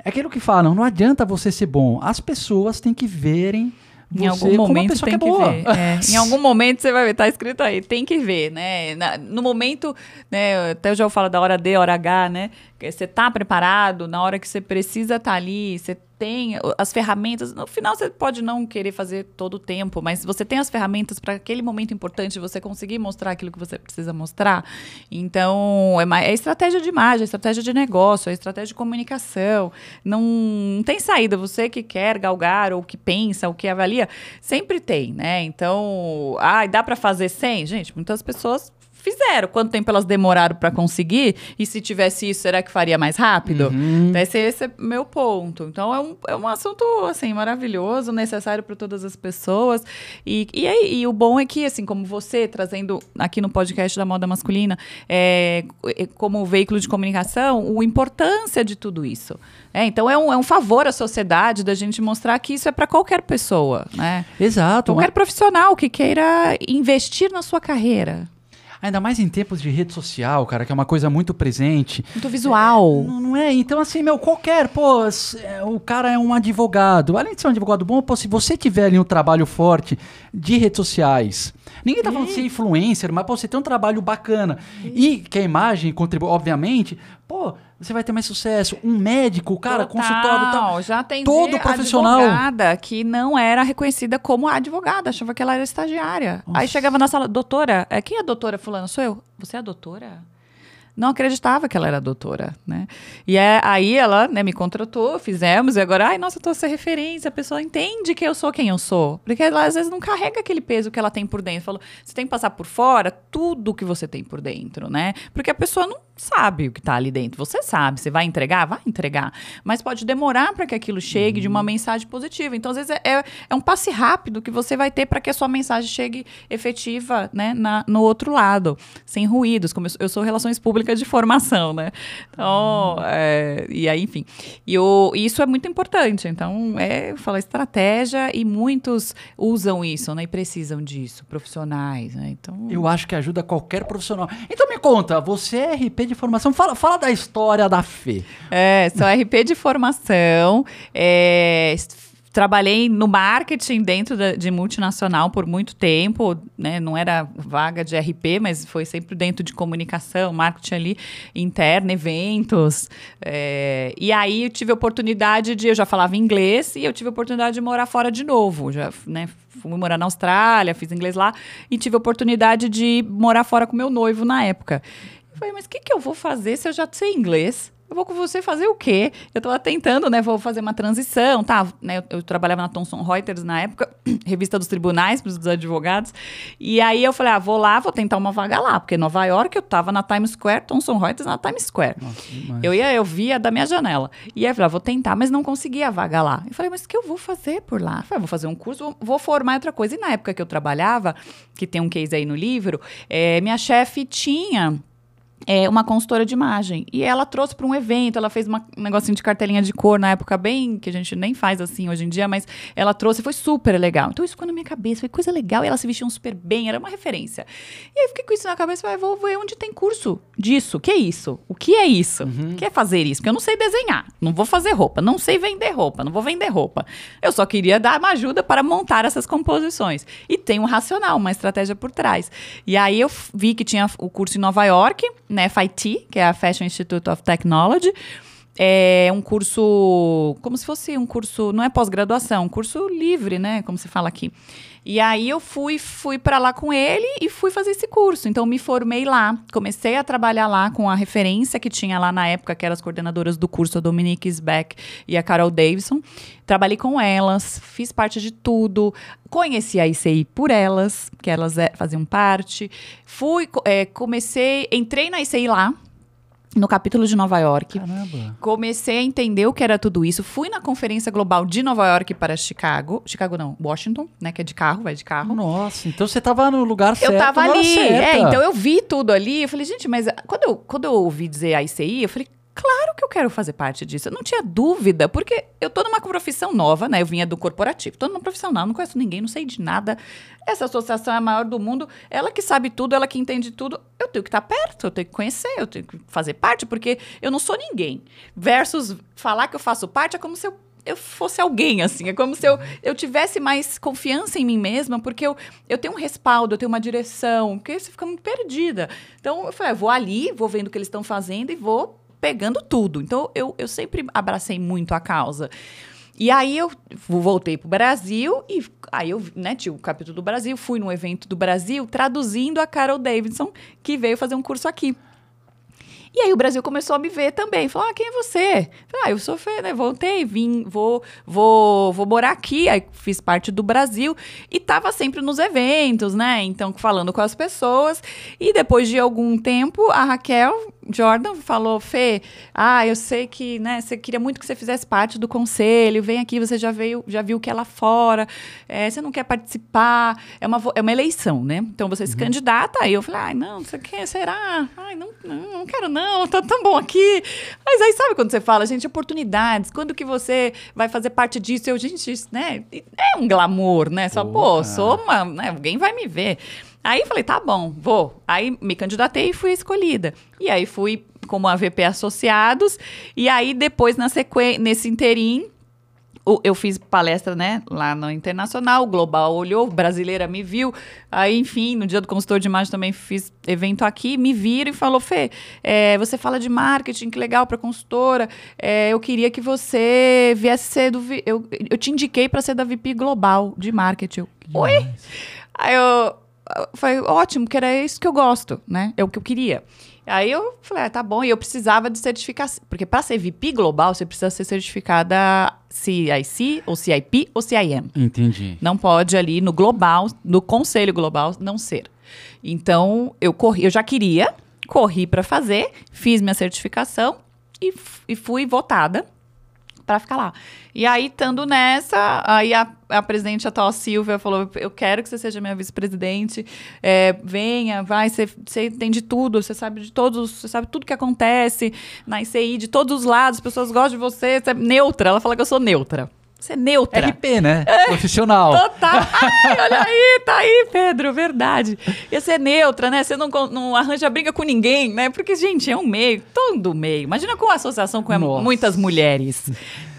é aquilo que falam, não adianta você ser bom, as pessoas têm que verem em algum momento tem que, que ver. É, [laughs] em algum momento você vai ver, tá escrito aí, tem que ver, né? Na, no momento, né? Até eu já falo da hora D, hora H, né? Você tá preparado, na hora que você precisa estar tá ali, você tem as ferramentas. No final, você pode não querer fazer todo o tempo, mas você tem as ferramentas para aquele momento importante você conseguir mostrar aquilo que você precisa mostrar. Então, é, é estratégia de imagem, é estratégia de negócio, é estratégia de comunicação. Não, não tem saída. Você que quer galgar, ou que pensa, ou que avalia, sempre tem, né? Então, ah, dá para fazer sem? Gente, muitas pessoas fizeram. Quanto tempo elas demoraram para conseguir? E se tivesse isso, será que faria mais rápido? Uhum. Então, esse, esse é meu ponto. Então, é um, é um assunto, assim, maravilhoso, necessário para todas as pessoas. E, e, e o bom é que, assim, como você, trazendo aqui no podcast da moda masculina, é, é como veículo de comunicação, a importância de tudo isso. É, então é um, é um favor à sociedade da gente mostrar que isso é para qualquer pessoa, né? Exato. Qualquer mas... profissional que queira investir na sua carreira. Ainda mais em tempos de rede social, cara, que é uma coisa muito presente. Muito visual. É, não, é? Então, assim, meu, qualquer, pô, é, o cara é um advogado. Além de ser um advogado bom, pô, se você tiver ali um trabalho forte de redes sociais, ninguém tá falando de ser influencer, mas pô, você tem um trabalho bacana e que a imagem contribui, obviamente, pô, você vai ter mais sucesso. Um médico, cara, Total, consultório tal. Já tem todo profissional. advogada que não era reconhecida como advogada, achava que ela era estagiária. Nossa. Aí chegava na sala, doutora, é, quem é a doutora fulano? Sou eu. Você é a doutora? Não acreditava que ela era doutora, né? E é, aí ela né, me contratou, fizemos, e agora, ai, nossa, eu tô ser referência, a pessoa entende que eu sou quem eu sou. Porque ela às vezes não carrega aquele peso que ela tem por dentro. Falou, você tem que passar por fora tudo que você tem por dentro, né? Porque a pessoa não sabe o que tá ali dentro. Você sabe, você vai entregar? Vai entregar. Mas pode demorar para que aquilo chegue uhum. de uma uhum. mensagem positiva. Então, às vezes, é, é, é um passe rápido que você vai ter para que a sua mensagem chegue efetiva, né, na, no outro lado, sem ruídos. Como eu, eu sou relações públicas de formação, né? Então, é, e aí, enfim. E o, isso é muito importante. Então, é, fala estratégia e muitos usam isso, né? E precisam disso, profissionais, né? Então... Eu acho que ajuda qualquer profissional. Então me conta, você é RP de formação, fala, fala da história da Fê. É, sou RP de formação, é, trabalhei no marketing dentro de multinacional por muito tempo, né? Não era vaga de RP, mas foi sempre dentro de comunicação, marketing ali interno, eventos. É, e aí eu tive a oportunidade de, eu já falava inglês e eu tive a oportunidade de morar fora de novo, já, né? Fui morar na Austrália, fiz inglês lá e tive a oportunidade de morar fora com meu noivo na época. Eu falei, mas o que, que eu vou fazer se eu já sei inglês? Eu vou com você fazer o quê? Eu estava tentando, né? Vou fazer uma transição, tá? Né, eu, eu, trabalhava na Thomson Reuters na época, [clears throat] revista dos tribunais, para os advogados. E aí eu falei, ah, vou lá, vou tentar uma vaga lá, porque Nova York eu estava na Times Square, Thomson Reuters na Times Square. Nossa, eu ia, eu via da minha janela. E aí eu falei, ah, vou tentar, mas não conseguia a vaga lá. Eu falei, mas o que eu vou fazer por lá? Eu falei, ah, vou fazer um curso, vou, vou formar outra coisa. E na época que eu trabalhava, que tem um case aí no livro, é, minha chefe tinha é, uma consultora de imagem. E ela trouxe para um evento, ela fez uma, um negocinho de cartelinha de cor na época, bem que a gente nem faz assim hoje em dia, mas ela trouxe, foi super legal. Então isso ficou na minha cabeça, foi coisa legal. E ela se vestia super bem, era uma referência. E aí fiquei com isso na cabeça, falei, vou ver onde tem curso disso. O que é isso? O que é isso? Uhum. O que é fazer isso? Porque eu não sei desenhar, não vou fazer roupa, não sei vender roupa, não vou vender roupa. Eu só queria dar uma ajuda para montar essas composições. E tem um racional, uma estratégia por trás. E aí eu vi que tinha o curso em Nova York, né, FIT, que é a Fashion Institute of Technology. É um curso, como se fosse um curso, não é pós-graduação, um curso livre, né, como se fala aqui. E aí eu fui, fui para lá com ele e fui fazer esse curso. Então me formei lá, comecei a trabalhar lá com a referência que tinha lá na época, que eram as coordenadoras do curso, a Dominique Sbeck e a Carol Davidson. Trabalhei com elas, fiz parte de tudo, conheci a ICI por elas, que elas é, faziam parte. Fui, é, comecei, entrei na ICI lá, no capítulo de Nova York. Caramba. Comecei a entender o que era tudo isso. Fui na conferência global de Nova York para Chicago. Chicago não, Washington, né? Que é de carro, vai de carro. Nossa, então você estava no lugar certo. Eu estava ali. É, então eu vi tudo ali. Eu falei, gente, mas quando eu, quando eu ouvi dizer a ICI, eu falei, Claro que eu quero fazer parte disso. Eu não tinha dúvida, porque eu tô numa profissão nova, né? Eu vinha do corporativo. Tô numa profissão nova, não conheço ninguém, não sei de nada. Essa associação é a maior do mundo. Ela que sabe tudo, ela que entende tudo. Eu tenho que estar tá perto, eu tenho que conhecer, eu tenho que fazer parte, porque eu não sou ninguém. Versus falar que eu faço parte é como se eu eu fosse alguém, assim. É como se eu, eu tivesse mais confiança em mim mesma, porque eu, eu tenho um respaldo, eu tenho uma direção, porque você fica muito perdida. Então, eu falei, ah, vou ali, vou vendo o que eles estão fazendo e vou pegando tudo. Então, eu, eu sempre abracei muito a causa. E aí eu voltei para o Brasil e aí eu, né, tinha o capítulo do Brasil, fui no evento do Brasil traduzindo a Carol Davidson, que veio fazer um curso aqui. E aí o Brasil começou a me ver também. Falou: ah, quem é você? Falei, ah, eu sou Fê, né? Voltei, vim, vou, vou, vou morar aqui. Aí fiz parte do Brasil e tava sempre nos eventos, né? Então, falando com as pessoas. E depois de algum tempo, a Raquel Jordan falou: Fê, ah, eu sei que, né, você queria muito que você fizesse parte do conselho, vem aqui, você já veio, já viu que é lá fora, é, você não quer participar, é uma, é uma eleição, né? Então você se uhum. candidata, aí eu falei, ai, não, você quer, será? Ai, não, não, não quero não, tá tão bom aqui. Mas aí sabe quando você fala, gente, oportunidades, quando que você vai fazer parte disso? Eu, gente, né, é um glamour, né? Só, pô, sou uma, né, alguém vai me ver. Aí falei, tá bom, vou. Aí me candidatei e fui escolhida. E aí fui como AVP associados. E aí depois, na sequência, nesse interim, eu fiz palestra, né, lá no Internacional, o Global olhou, brasileira me viu. Aí, enfim, no dia do consultor de imagem também fiz evento aqui, me viram e falou: Fê, é, você fala de marketing, que legal para consultora. É, eu queria que você viesse ser do. Eu, eu te indiquei para ser da VP Global de marketing. Oi? Aí eu foi ótimo, que era isso que eu gosto, né? É o que eu queria. Aí eu falei, ah, tá bom, e eu precisava de certificação, porque para ser VP global, você precisa ser certificada CIC, ou CIP, ou CIM. Entendi. Não pode ali no global, no conselho global, não ser. Então, eu corri, eu já queria, corri para fazer, fiz minha certificação e, e fui votada para ficar lá. E aí, estando nessa, aí a, a presidente atual Silvia falou: Eu quero que você seja minha vice-presidente. É, venha, vai, você, você entende tudo, você sabe de todos, você sabe tudo que acontece na ICI, de todos os lados, as pessoas gostam de você, você é neutra. Ela fala que eu sou neutra. Você é neutra. RP, né? Profissional. Total. [laughs] Ai, olha aí, tá aí, Pedro, verdade. E você é neutra, né? Você não, não arranja briga com ninguém, né? Porque, gente, é um meio, todo meio. Imagina com a associação com Nossa. muitas mulheres.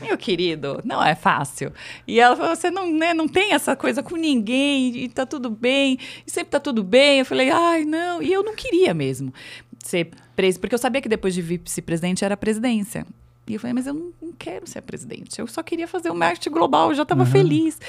Meu querido, não é fácil. E ela falou: você não, né, não tem essa coisa com ninguém, e tá tudo bem, e sempre tá tudo bem. Eu falei, ai, não. E eu não queria mesmo ser preso, porque eu sabia que depois de vice-presidente era presidência. E eu falei, mas eu não, não, quero ser presidente. Eu só queria fazer o marketing global, eu já estava uhum. feliz.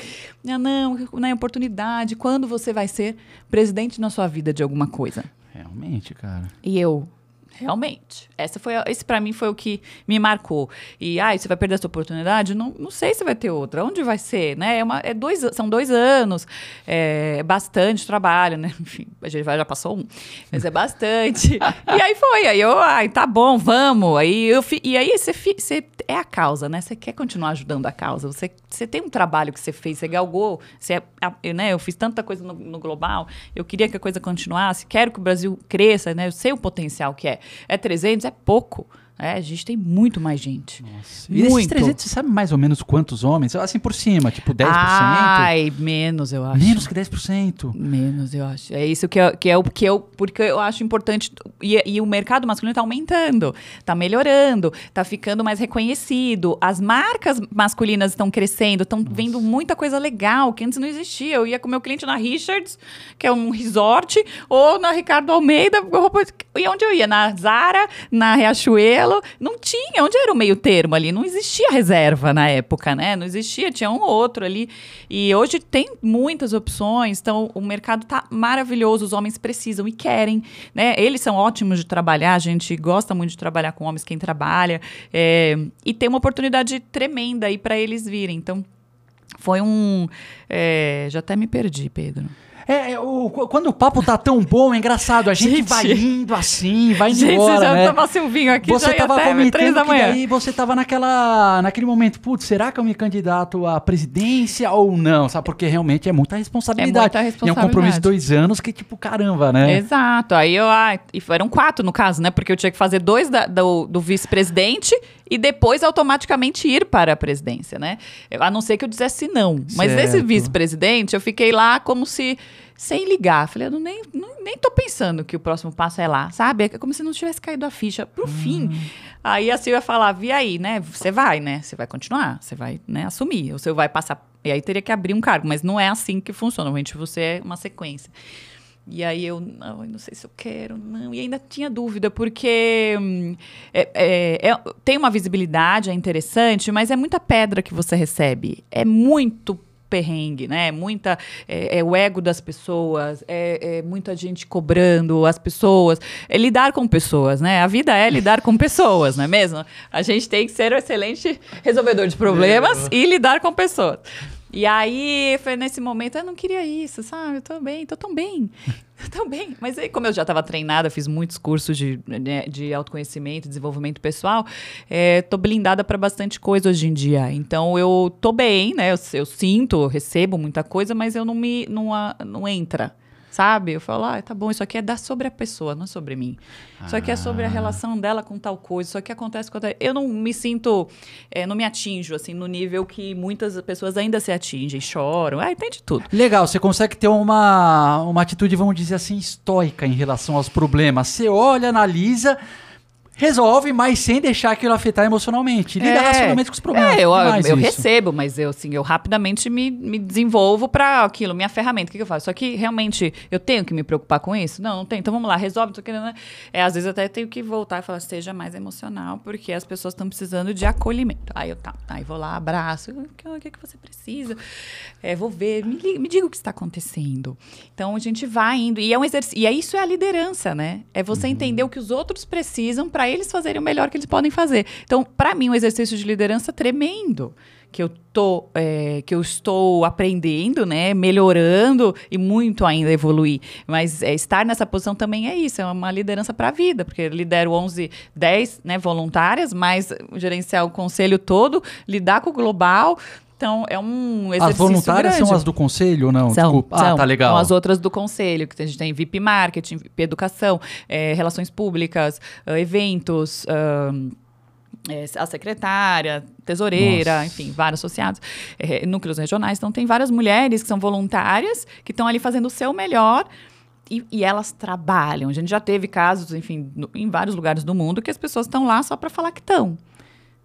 Ah, não, na oportunidade, quando você vai ser presidente na sua vida de alguma coisa? Realmente, cara. E eu, Realmente. Essa foi, esse para mim foi o que me marcou. E, ah, você vai perder essa oportunidade? Não, não sei se vai ter outra. Onde vai ser, né? É uma, é dois, são dois anos, é bastante trabalho, né? [laughs] Enfim, a gente já passou um, mas é bastante. [laughs] e aí foi, aí eu, ai, tá bom, vamos. Aí eu, e aí você, você é a causa, né? Você quer continuar ajudando a causa. Você, você tem um trabalho que você fez, você galgou, você, eu, né? Eu fiz tanta coisa no, no global, eu queria que a coisa continuasse, quero que o Brasil cresça, né? Eu sei o potencial que é. É 300? É pouco. É, a gente tem muito mais gente. Nossa. E muito. esses 300, você sabe mais ou menos quantos homens? Assim por cima, tipo 10%? Ai, menos, eu acho. Menos que 10%? Menos, eu acho. É isso que, eu, que é o que eu. Porque eu acho importante. E, e o mercado masculino está aumentando, está melhorando, está ficando mais reconhecido. As marcas masculinas estão crescendo, estão vendo muita coisa legal que antes não existia. Eu ia com meu cliente na Richards, que é um resort, ou na Ricardo Almeida, roupa. E onde eu ia? Na Zara, na Riachuelo não tinha. Onde era o meio termo ali? Não existia reserva na época, né? Não existia, tinha um ou outro ali. E hoje tem muitas opções, então o mercado tá maravilhoso, os homens precisam e querem, né? Eles são ótimos de trabalhar, a gente gosta muito de trabalhar com homens, quem trabalha. É, e tem uma oportunidade tremenda aí para eles virem. Então, foi um. É, já até me perdi, Pedro. É, é, o, quando o papo tá tão bom, é engraçado. A gente, gente vai indo assim, vai indo gente, embora, você já né? tomasse um vinho aqui, você já tava comentando da manhã. daí você tava naquela, naquele momento, putz, será que eu me candidato à presidência ou não? Sabe? Porque realmente é muita responsabilidade. É muita responsabilidade. E é um compromisso de dois anos que, tipo, caramba, né? Exato. Aí eu, ah, e foram quatro no caso, né? Porque eu tinha que fazer dois da, do, do vice-presidente e depois automaticamente ir para a presidência, né? A não ser que eu dissesse não. Mas certo. nesse vice-presidente, eu fiquei lá como se sem ligar. Falei, eu não, nem, não, nem tô pensando que o próximo passo é lá, sabe? É como se não tivesse caído a ficha. Pro hum. fim. Aí a Silvia falava, e aí, né? Você vai, né? Você vai continuar, você vai né, assumir. Ou você vai passar. E aí teria que abrir um cargo, mas não é assim que funciona. Normalmente você é uma sequência. E aí eu, não, eu não sei se eu quero, não. E ainda tinha dúvida, porque hum, é, é, é, tem uma visibilidade, é interessante, mas é muita pedra que você recebe. É muito perrengue, né? Muita é, é, o ego das pessoas, é, é, muita gente cobrando as pessoas, é lidar com pessoas, né? A vida é lidar com pessoas, não é mesmo? A gente tem que ser um excelente resolvedor de problemas é. e lidar com pessoas. E aí, foi nesse momento, eu não queria isso, sabe? Eu tô bem, tô tão bem. [laughs] Tão bem. Mas aí, como eu já estava treinada, fiz muitos cursos de, né, de autoconhecimento, desenvolvimento pessoal, é, tô blindada para bastante coisa hoje em dia. Então, eu tô bem, né? Eu, eu sinto, recebo muita coisa, mas eu não me. não, não entra sabe? Eu falo, ah, tá bom, isso aqui é da sobre a pessoa, não é sobre mim. Isso aqui é sobre a ah. relação dela com tal coisa, isso aqui acontece com... Eu não me sinto, é, não me atinjo, assim, no nível que muitas pessoas ainda se atingem, choram, ah, tem de tudo. Legal, você consegue ter uma, uma atitude, vamos dizer assim, estoica em relação aos problemas. Você olha, analisa resolve, mas sem deixar aquilo afetar emocionalmente. Lida é, racionalmente com os problemas. É, eu, eu recebo, mas eu, assim, eu rapidamente me, me desenvolvo para aquilo, minha ferramenta. O que, que eu faço? Só que realmente eu tenho que me preocupar com isso? Não, não tem. Então vamos lá, resolve. Tô querendo, né? é, às vezes eu até tenho que voltar e falar, seja mais emocional, porque as pessoas estão precisando de acolhimento. Aí eu tá, aí vou lá, abraço. O que, o que, que você precisa? É, vou ver, me, me diga o que está acontecendo. Então a gente vai indo. E é um exercício. E é isso é a liderança, né? É você uhum. entender o que os outros precisam para eles fazerem o melhor que eles podem fazer. Então, para mim, um exercício de liderança tremendo que eu tô, é, que eu estou aprendendo, né, melhorando e muito ainda evoluir. Mas é, estar nessa posição também é isso, é uma liderança para a vida, porque eu lidero 11, 10 né, voluntárias, mas gerenciar o conselho todo, lidar com o global, então, é um exercício As voluntárias grande. são as do conselho ou não? São, Desculpa. são. Ah, tá legal. São as outras do conselho, que a gente tem VIP Marketing, VIP Educação, eh, Relações Públicas, ah, eventos, ah, eh, a secretária, tesoureira, Nossa. enfim, vários associados, eh, núcleos regionais. Então, tem várias mulheres que são voluntárias, que estão ali fazendo o seu melhor. E, e elas trabalham. A gente já teve casos, enfim, no- em vários lugares do mundo que as pessoas estão lá só para falar que estão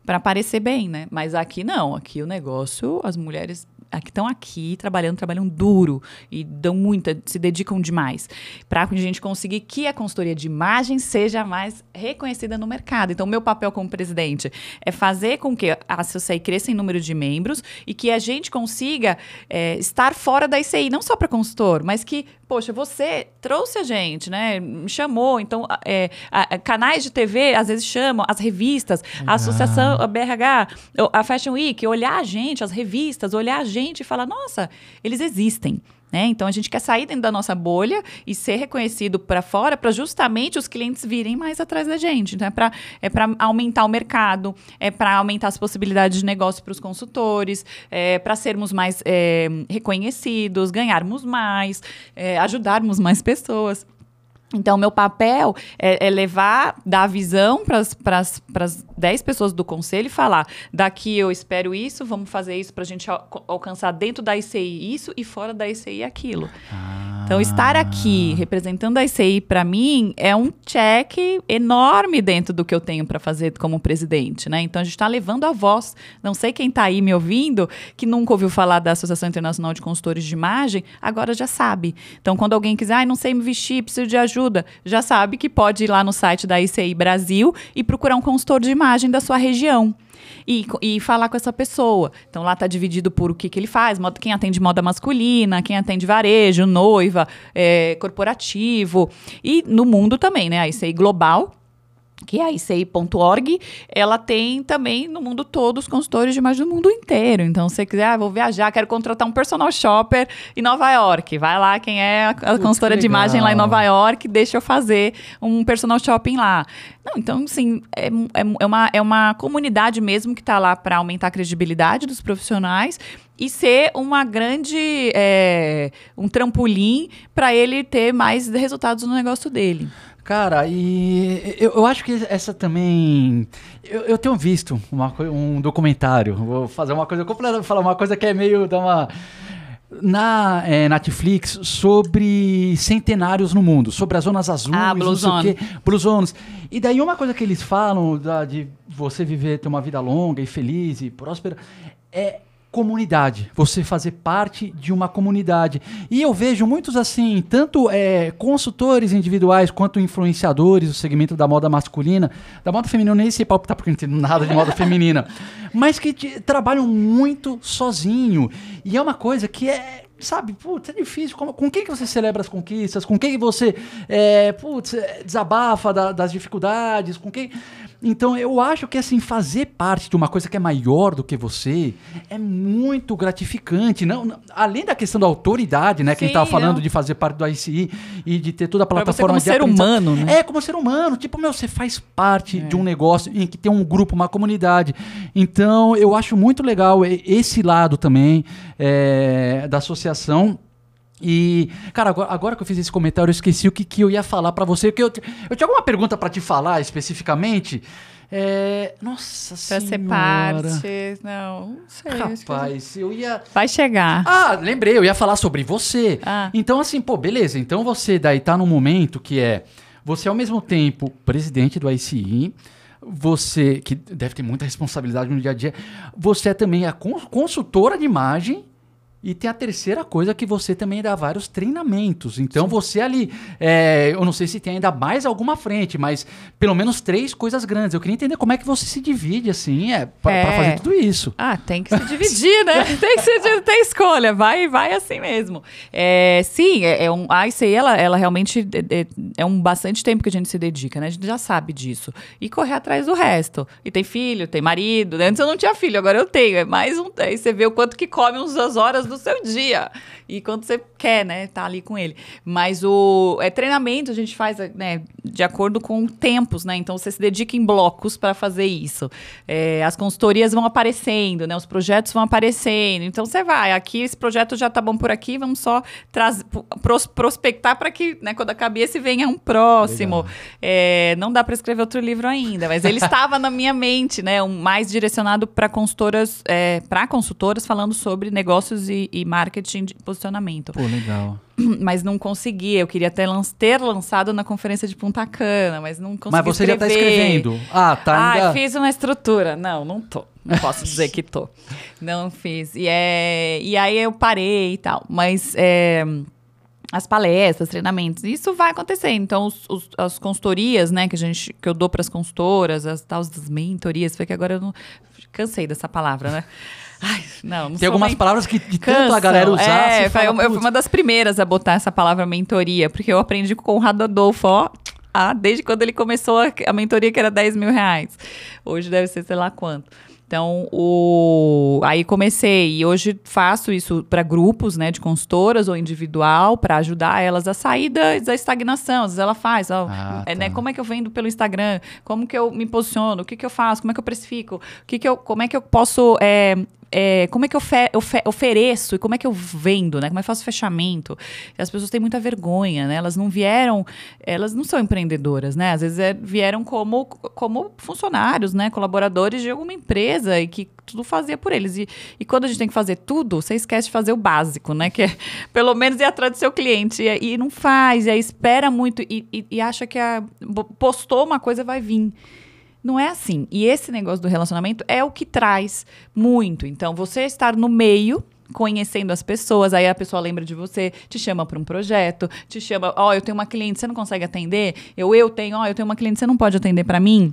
para parecer bem, né? Mas aqui não, aqui o negócio, as mulheres que estão aqui trabalhando, trabalham duro e dão muita, se dedicam demais para a gente conseguir que a consultoria de imagem seja mais reconhecida no mercado. Então, meu papel como presidente é fazer com que a CCI cresça em número de membros e que a gente consiga é, estar fora da ICI, não só para consultor, mas que, poxa, você trouxe a gente, né? Me chamou. Então, é, a- canais de TV às vezes chamam, as revistas, a associação, a BRH, a Fashion Week, olhar a gente, as revistas, olhar a gente e falar, nossa, eles existem. Né? Então a gente quer sair dentro da nossa bolha e ser reconhecido para fora para justamente os clientes virem mais atrás da gente. Então é para é aumentar o mercado, é para aumentar as possibilidades de negócio para os consultores, é para sermos mais é, reconhecidos, ganharmos mais, é, ajudarmos mais pessoas. Então, meu papel é, é levar, dar a visão para as 10 pessoas do conselho e falar: daqui eu espero isso, vamos fazer isso para a gente al- alcançar dentro da ICI isso e fora da ICI aquilo. Então, estar aqui representando a ICI, para mim, é um check enorme dentro do que eu tenho para fazer como presidente, né? Então, a gente está levando a voz. Não sei quem está aí me ouvindo, que nunca ouviu falar da Associação Internacional de Consultores de Imagem, agora já sabe. Então, quando alguém quiser, ai, não sei me vestir, preciso de ajuda, já sabe que pode ir lá no site da ICI Brasil e procurar um consultor de imagem da sua região. E, e falar com essa pessoa. Então lá tá dividido por o que, que ele faz, moda- quem atende moda masculina, quem atende varejo, noiva, é, corporativo. E no mundo também, né? A ICI Global, que é a ICI.org, ela tem também no mundo todo os consultores de imagem do mundo inteiro. Então, se você quiser, ah, vou viajar, quero contratar um personal shopper em Nova York. Vai lá, quem é a, a consultora de imagem lá em. Nova York, deixa eu fazer um personal shopping lá. Não, então, assim, é, é, é uma, é uma comunidade mesmo que está lá para aumentar a credibilidade dos profissionais e ser uma grande é, um trampolim para ele ter mais resultados no negócio dele. Cara, e eu, eu acho que essa também. Eu, eu tenho visto uma, um documentário. Vou fazer uma coisa completa, falar uma coisa que é meio. Dar uma, na é, Netflix sobre centenários no mundo, sobre as zonas azuis, Ah, Blue não sei o quê, Zones. E daí uma coisa que eles falam da- de você viver, ter uma vida longa e feliz e próspera, é comunidade, você fazer parte de uma comunidade. E eu vejo muitos assim, tanto é, consultores individuais quanto influenciadores do segmento da moda masculina, da moda feminina, nem sei palpitar porque não entendo nada de moda [laughs] feminina, mas que te- trabalham muito sozinho. E é uma coisa que é Sabe, putz, é difícil. Com, com quem que você celebra as conquistas? Com quem que você, é, putz, é, desabafa da- das dificuldades? Com quem... Então, eu acho que, assim, fazer parte de uma coisa que é maior do que você é muito gratificante. Não, não- além da questão da autoridade, né? Que a gente Sim, tava falando não. de fazer parte do ICI e de ter toda a Pra você plataforma como de ser humano, né? É, como ser humano. Tipo, meu, você faz parte É. de um negócio em que tem um grupo, uma comunidade. Então, eu acho muito legal esse lado também é, da associação. E, cara, agora, agora que eu fiz esse comentário, eu esqueci o que, que eu ia falar pra você. Que eu, eu tinha alguma pergunta pra te falar especificamente. É, nossa Pra ser senhora. parte. Não, não sei. Rapaz, eu ia. Vai chegar. Ah, lembrei, eu ia falar sobre você. Ah. Então, assim, pô, beleza. Então você daí tá num momento que é. Você ao mesmo tempo presidente do ICI, você, que deve ter muita responsabilidade no dia a dia, você é também a cons- consultora de imagem E tem a terceira coisa que você também dá vários treinamentos. Então Sim. você ali, é, eu não sei se tem ainda mais alguma frente, mas pelo menos três coisas grandes. Eu queria entender como é que você se divide assim, é, para é. fazer tudo isso. Ah, tem que se dividir, né? [laughs] tem que se tem escolha, vai, vai assim mesmo. É, sim, é, é um, a ICI, ela, ela realmente é, é, é, um bastante tempo que a gente se dedica, né? A gente já sabe disso. E correr atrás do resto. E tem filho, tem marido. Né? Antes eu não tinha filho, agora eu tenho. É mais um. Aí você vê o quanto que come uns horas do seu dia. E quanto você quer, né? Tá ali com ele. Mas o é, treinamento a gente faz, né? De acordo com tempos, né? Então você se dedica em blocos para fazer isso. É, as consultorias vão aparecendo, né? Os projetos vão aparecendo. Então você vai, aqui esse projeto já tá bom por aqui, vamos só pros, prospectar para que, né? Quando acabar esse venha um próximo. É, não dá para escrever outro livro ainda, mas ele estava na minha mente, né? Um mais direcionado para consultoras, é, para consultoras falando sobre negócios e, e marketing de posicionamento. Pô, legal. [clears throat] Mas não consegui. Eu queria ter, ter lançado na conferência de Punta Cana, mas não consegui. Mas você escrever. já está escrevendo. Ah, tá. Ainda... Ah, fiz uma estrutura. Não, não tô. Não posso [laughs] dizer que tô. Não fiz. E, é... e aí eu parei e tal. Mas. É as palestras, treinamentos, isso vai acontecer. Então, os, os, as consultorias, né, que a gente, que eu dou para as consultoras, as tais das mentorias, foi que agora eu não cansei dessa palavra, né? [laughs] Ai, não, não Tem algumas nem... palavras que de tanto a galera usar. É, fala, eu, eu fui uma das primeiras a botar essa palavra mentoria, porque eu aprendi com o Conrado Adolfo, ó, ah, desde quando ele começou a, a mentoria, que era 10 mil reais. Hoje deve ser sei lá quanto. Então, o... aí comecei e hoje faço isso para grupos, né, de consultoras ou individual, para ajudar elas a sair da, da, estagnação. Às vezes ela faz, ó, ah, é, né, tá. como é que eu vendo pelo Instagram? Como que eu me posiciono? O que que eu faço? Como é que eu precifico? O que que eu, como é que eu posso é, é, como é que eu ofe ofereço e como é que eu vendo, né? Como é que eu faço fechamento? As pessoas têm muita vergonha, né? Elas não vieram, elas não são empreendedoras, né? Às vezes é, vieram como, como funcionários, né? Colaboradores de alguma empresa e que tudo fazia por eles. E, e quando a gente tem que fazer tudo, você esquece de fazer o básico, né? Que é [laughs] pelo menos ir atrás do seu cliente. E, e não faz, e espera muito e, e, e acha que a, postou uma coisa vai vir. Não é assim. E esse negócio do relacionamento é o que traz muito. Então, você estar no meio conhecendo as pessoas, aí a pessoa lembra de você, te chama para um projeto, te chama, ó, oh, eu tenho uma cliente, você não consegue atender? Eu eu tenho, ó, oh, eu tenho uma cliente, você não pode atender para mim?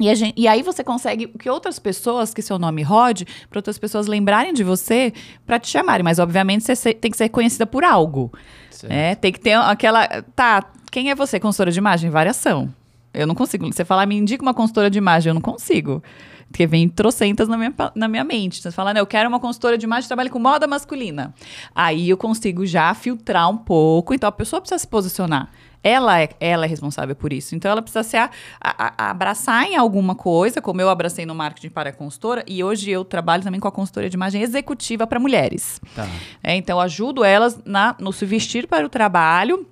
E, gente, e, aí você consegue que outras pessoas, que seu nome rode, para outras pessoas lembrarem de você para te chamarem. Mas, obviamente, você tem que ser conhecida por algo. É, tem que ter aquela. Tá, quem é você, consultora de imagem? Variação. Eu não consigo. Você falar, me indica uma consultora de imagem, eu não consigo. Porque vem trocentas na minha, na minha mente. Você fala, não, eu quero uma consultora de imagem que trabalhe com moda masculina. Aí eu consigo já filtrar um pouco. Então a pessoa precisa se posicionar. Ela é, ela é responsável por isso. Então ela precisa se a, a, a abraçar em alguma coisa, como eu abracei no marketing para a consultora, e hoje eu trabalho também com a consultoria de imagem executiva para mulheres. Tá. É, então ajudo elas na, no se vestir para o trabalho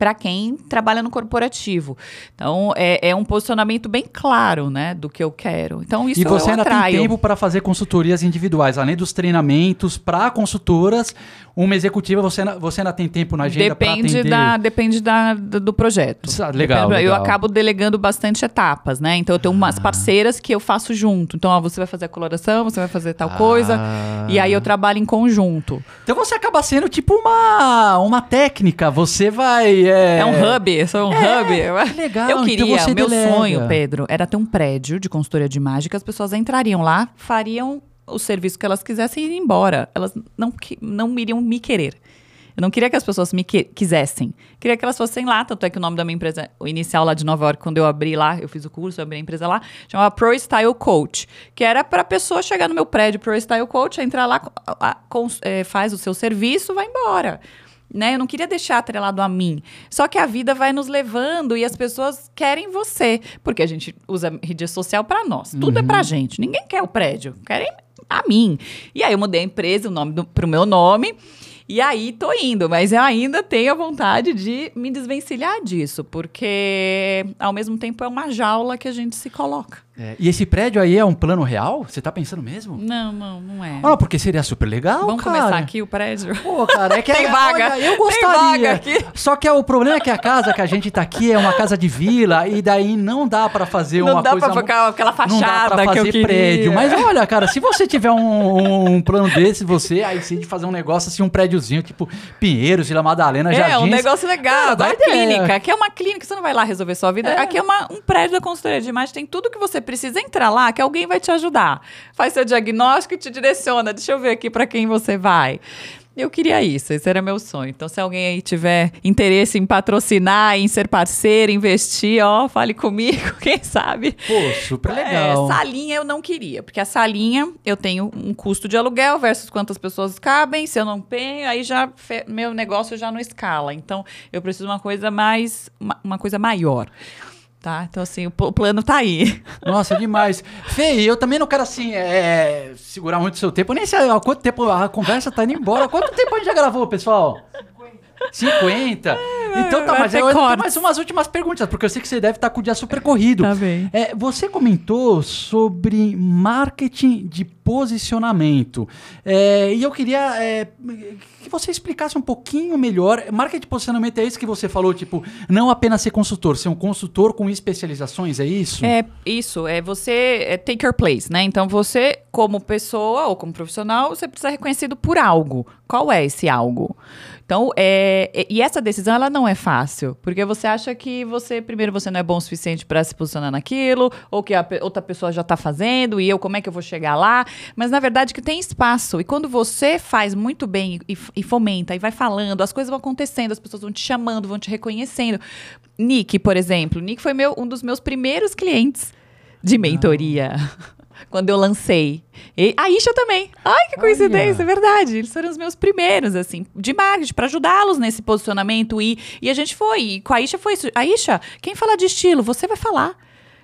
para quem trabalha no corporativo. Então, é, é, um posicionamento bem claro, né, do que eu quero. Então, isso E você ainda atraio. tem tempo para fazer consultorias individuais, além dos treinamentos para consultoras, uma executiva, você, você ainda tem tempo na agenda para atender? Da, depende da, do projeto. Legal, legal, Eu acabo delegando bastante etapas, né? Então, eu tenho umas ah. parceiras que eu faço junto. Então, ó, você vai fazer a coloração, você vai fazer tal ah. coisa, e aí eu trabalho em conjunto. Então, você acaba sendo tipo uma, uma técnica, você vai é... é um hub, eu sou um é, hub. Legal, eu então queria, então meu delega. sonho, Pedro, era ter um prédio de consultoria de imagem que as pessoas entrariam lá, fariam o serviço que elas quisessem ir embora. Elas não, não iriam me querer. Eu não queria que as pessoas me que quisessem. Queria que elas fossem lá. Tanto é que o nome da minha empresa, o inicial lá de Nova York, quando eu abri lá, eu fiz o curso, eu abri a empresa lá, chamava Pro Style Coach. Que era para a pessoa chegar no meu prédio, Pro Style Coach, entrar lá, a, a, é, faz o seu serviço, vai embora né? Eu não queria deixar atrelado a mim. Só que a vida vai nos levando e as pessoas querem você, porque a gente usa rede social para nós. Tudo é uhum. é pra gente. Ninguém quer o prédio, querem a mim. E aí eu mudei a empresa, o nome do, pro meu nome. E aí tô indo, mas eu ainda tenho a vontade de me desvencilhar disso, porque ao mesmo tempo é uma jaula que a gente se coloca. É, e esse prédio aí é um plano real? Você tá pensando mesmo? Não, não, não é. Ah, não, porque seria super legal, Vamos cara. começar aqui o prédio? Pô, cara, é que [laughs] Tem é- vaga. olha, eu Tem gostaria. vaga aqui. Só que é, o problema é que a casa que a gente tá aqui é uma casa de vila e daí não dá pra fazer Não uma dá coisa pra ficar aquela não dá fachada pra que fazer queria. prédio. Mas olha, cara, se você tiver um, um plano desse, você aí sim de fazer um negócio assim, um prédiozinho, tipo Pinheiros, Vila Madalena, É, Jardins. um negócio legal, Cara, da dá ideia. clínica. Aqui é uma clínica, você não vai lá resolver sua vida. Aqui é uma- um prédio da consultoria de imagem, tem tudo que você precisa entrar lá, que alguém vai te ajudar. Faz seu diagnóstico e te direciona. Deixa eu ver aqui para quem você vai. Eu queria isso, esse era meu sonho. Então, se alguém aí tiver interesse em patrocinar, em ser parceiro, investir, ó, fale comigo, [laughs] quem sabe. Pô, super legal. É, salinha eu não queria, porque a salinha eu tenho um custo de aluguel versus quantas pessoas cabem. Se eu não tenho, aí já meu negócio já não escala. Então eu preciso de uma coisa mais, uma, uma coisa maior. Tá? Então, assim, o, o plano tá aí. Nossa, demais. Fê, eu também não quero, assim, é, segurar muito seu tempo. Eu nem sei há quanto tempo a conversa tá indo embora. Quanto tempo a gente já gravou, pessoal? 50. Então tá, mas eu tenho mais umas últimas perguntas, porque eu sei que você deve estar com o dia super corrido. Tá bem. É, você comentou sobre marketing de posicionamento. É, e eu queria é, que você explicasse um pouquinho melhor. Marketing de posicionamento é isso que você falou, tipo, não apenas ser consultor, ser um consultor com especializações, é isso? É isso, é você é take your place, né? Então você, como pessoa ou como profissional, você precisa ser reconhecido por algo. Qual é esse algo? Então, é, é- e essa decisão ela não é fácil, porque você acha que você, primeiro, você não é bom o suficiente para se posicionar naquilo, ou que a outra pessoa já está fazendo, e eu, como é que eu vou chegar lá? Mas na verdade que tem espaço. E quando você faz muito bem e, e fomenta, e vai falando, as coisas vão acontecendo, as pessoas vão te chamando, vão te reconhecendo. Nick, por exemplo, Nick foi meu, um dos meus primeiros clientes de mentoria. [laughs] Quando eu lancei. E a Isha também. Ai, que coincidência, é verdade. Eles foram os meus primeiros, assim, de marketing, para ajudá-los nesse posicionamento. E, e a gente foi. E com a Isha foi isso. A Isha, quem fala de estilo, você vai falar.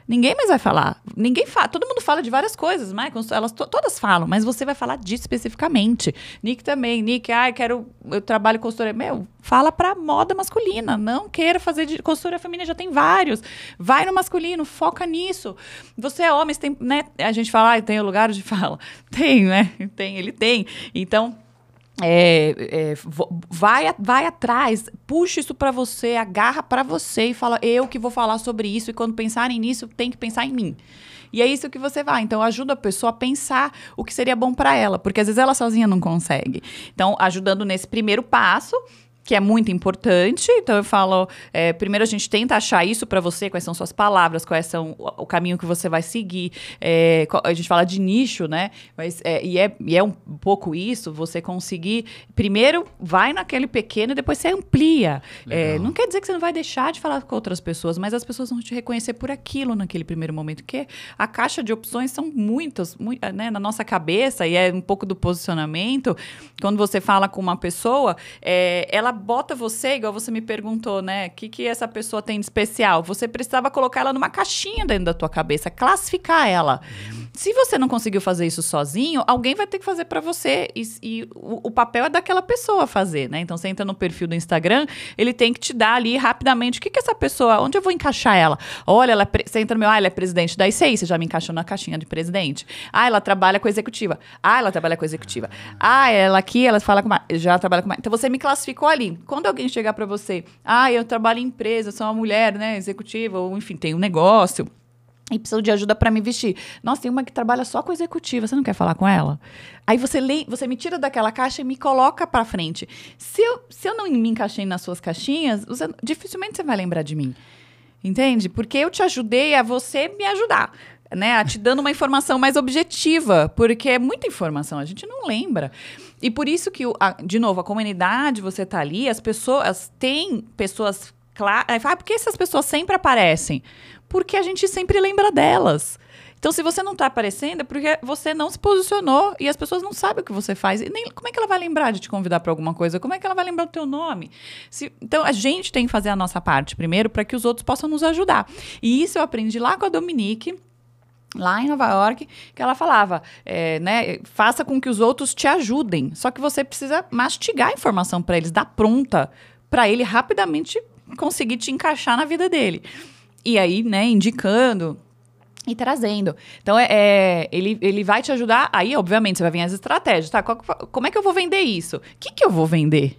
Ninguém mais vai falar. Ninguém fala. Todo mundo fala de várias coisas, mas elas to- todas falam, mas você vai falar disso especificamente. Nick também. Nick, ai, quero. Eu trabalho consultoria. Meu, fala pra moda masculina. Não queira fazer de consultoria feminina, já tem vários. Vai no masculino, foca nisso. Você é homem, tem, né? A gente fala, ai, tem lugar de fala. [laughs] Tem, né? Tem, ele tem. Então. É, é, vai, vai atrás, puxa isso pra você, agarra pra você e fala, eu que vou falar sobre isso, e quando pensarem nisso, tem que pensar em mim. E é isso que você vai. Então, ajuda a pessoa a pensar o que seria bom pra ela, porque às vezes ela sozinha não consegue. Então, ajudando nesse primeiro passo, que é muito importante. Então eu falo, é, primeiro a gente tenta achar isso para você, quais são suas palavras, quais são o, o caminho que você vai seguir. É, a gente fala de nicho, né? Mas é, e, é, e é um pouco isso, você conseguir primeiro vai naquele pequeno e depois você amplia. É, não quer dizer que você não vai deixar de falar com outras pessoas, mas as pessoas vão te reconhecer por aquilo naquele primeiro momento, porque a caixa de opções são muitas, mui- né, na nossa cabeça e é um pouco do posicionamento. Quando você fala com uma pessoa, é, ela bota você, igual você me perguntou, né? O que, que essa pessoa tem de especial? Você precisava colocar ela numa caixinha dentro da tua cabeça, classificar ela. Se você não conseguiu fazer isso sozinho, alguém vai ter que fazer para você. E, e o, o papel é daquela pessoa fazer, né? Então você entra no perfil do Instagram, ele tem que te dar ali rapidamente o que, que essa pessoa, onde eu vou encaixar ela? Olha, ela é você entra no meu, ah, ela é presidente da ICEI, você já me encaixou na caixinha de presidente. Ah, ela trabalha com executiva. Ah, ela trabalha com executiva. Ah, ela aqui, ela fala com uma, já trabalha com uma. Então você me classificou ali. Quando alguém chegar para você, ah, eu trabalho em empresa, sou uma mulher, né, executiva, ou enfim, tem um negócio e preciso de ajuda para me vestir. Nossa, tem uma que trabalha só com executiva, você não quer falar com ela? Aí você lê, você me tira daquela caixa e me coloca para frente. Se eu, se eu não me encaixei nas suas caixinhas, você- dificilmente você vai lembrar de mim. Entende? Porque eu te ajudei a você me ajudar. Né, te dando uma informação mais objetiva, porque é muita informação, a gente não lembra. E por isso que, a- de novo, a comunidade, você tá ali, as pessoas têm pessoas claras. Ah, por que essas pessoas sempre aparecem? Porque a gente sempre lembra delas. Então, se você não está aparecendo, é porque você não se posicionou e as pessoas não sabem o que você faz. E nem, como é que ela vai lembrar de te convidar para alguma coisa? Como é que ela vai lembrar do teu nome? Se- então, a gente tem que fazer a nossa parte primeiro para que os outros possam nos ajudar. E isso eu aprendi lá com a Dominique, lá em Nova York, que ela falava, é, né, faça com que os outros te ajudem. Só que você precisa mastigar a informação para eles, dar pronta, para ele rapidamente conseguir te encaixar na vida dele. E aí, né, indicando e trazendo. Então, é, é, ele, ele vai te ajudar. Aí, obviamente, você vai vir as estratégias, tá? Qual- como é que eu vou vender isso? O que, que eu vou vender?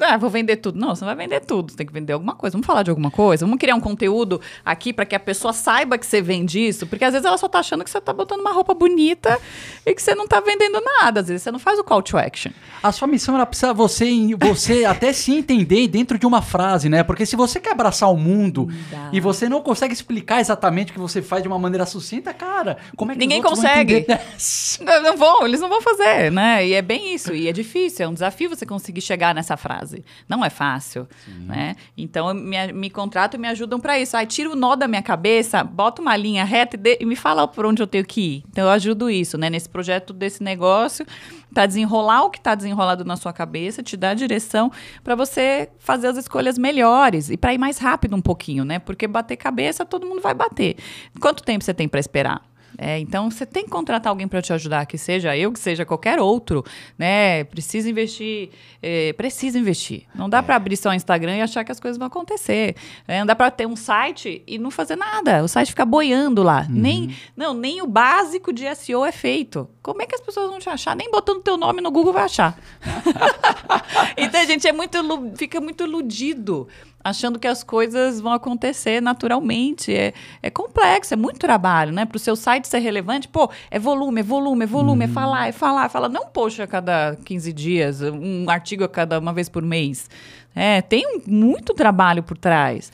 Ah, vou vender tudo. Não, você não vai vender tudo. Você tem que vender alguma coisa. Vamos falar de alguma coisa. Vamos criar um conteúdo aqui para que a pessoa saiba que você vende isso. Porque às vezes ela só tá achando que você tá botando uma roupa bonita e que você não tá vendendo nada. Às vezes você não faz o call to action. A sua missão ela precisa você, você [laughs] até se entender dentro de uma frase, né? Porque se você quer abraçar o mundo dá. e você não consegue explicar exatamente o que você faz de uma maneira sucinta, cara, como é que Ninguém consegue. [laughs] Não, não vão, eles não vão fazer, né? E é bem isso. E é difícil, é um desafio você conseguir chegar nessa frase. Não é fácil, né? Então, eu me, me contratam e me ajudam para isso. Aí, tira o nó da minha cabeça, bota uma linha reta e, de- e me fala por onde eu tenho que ir. Então, eu ajudo isso, né? Nesse projeto desse negócio, tá desenrolar o que tá desenrolado na sua cabeça, te dar direção para você fazer as escolhas melhores e para ir mais rápido um pouquinho, né? Porque bater cabeça, todo mundo vai bater. Quanto tempo você tem para esperar? É, então você tem que contratar alguém para te ajudar, que seja eu, que seja qualquer outro, né? Precisa investir, é, precisa investir. Não dá para abrir só o Instagram e achar que as coisas vão acontecer. É, não dá para ter um site e não fazer nada. O site fica boiando lá. Nem, não, nem o básico de SEO é feito. Como é que as pessoas vão te achar? Nem botando teu nome no Google vai achar. [laughs] então a gente é muito, fica muito iludido, achando que as coisas vão acontecer naturalmente. É, é complexo, é muito trabalho, né? Para o seu site ser relevante, pô, é volume, é volume, é volume, é falar, é falar, é falar. Não post a cada 15 dias, um artigo a cada uma vez por mês. É, tem um- muito trabalho por trás.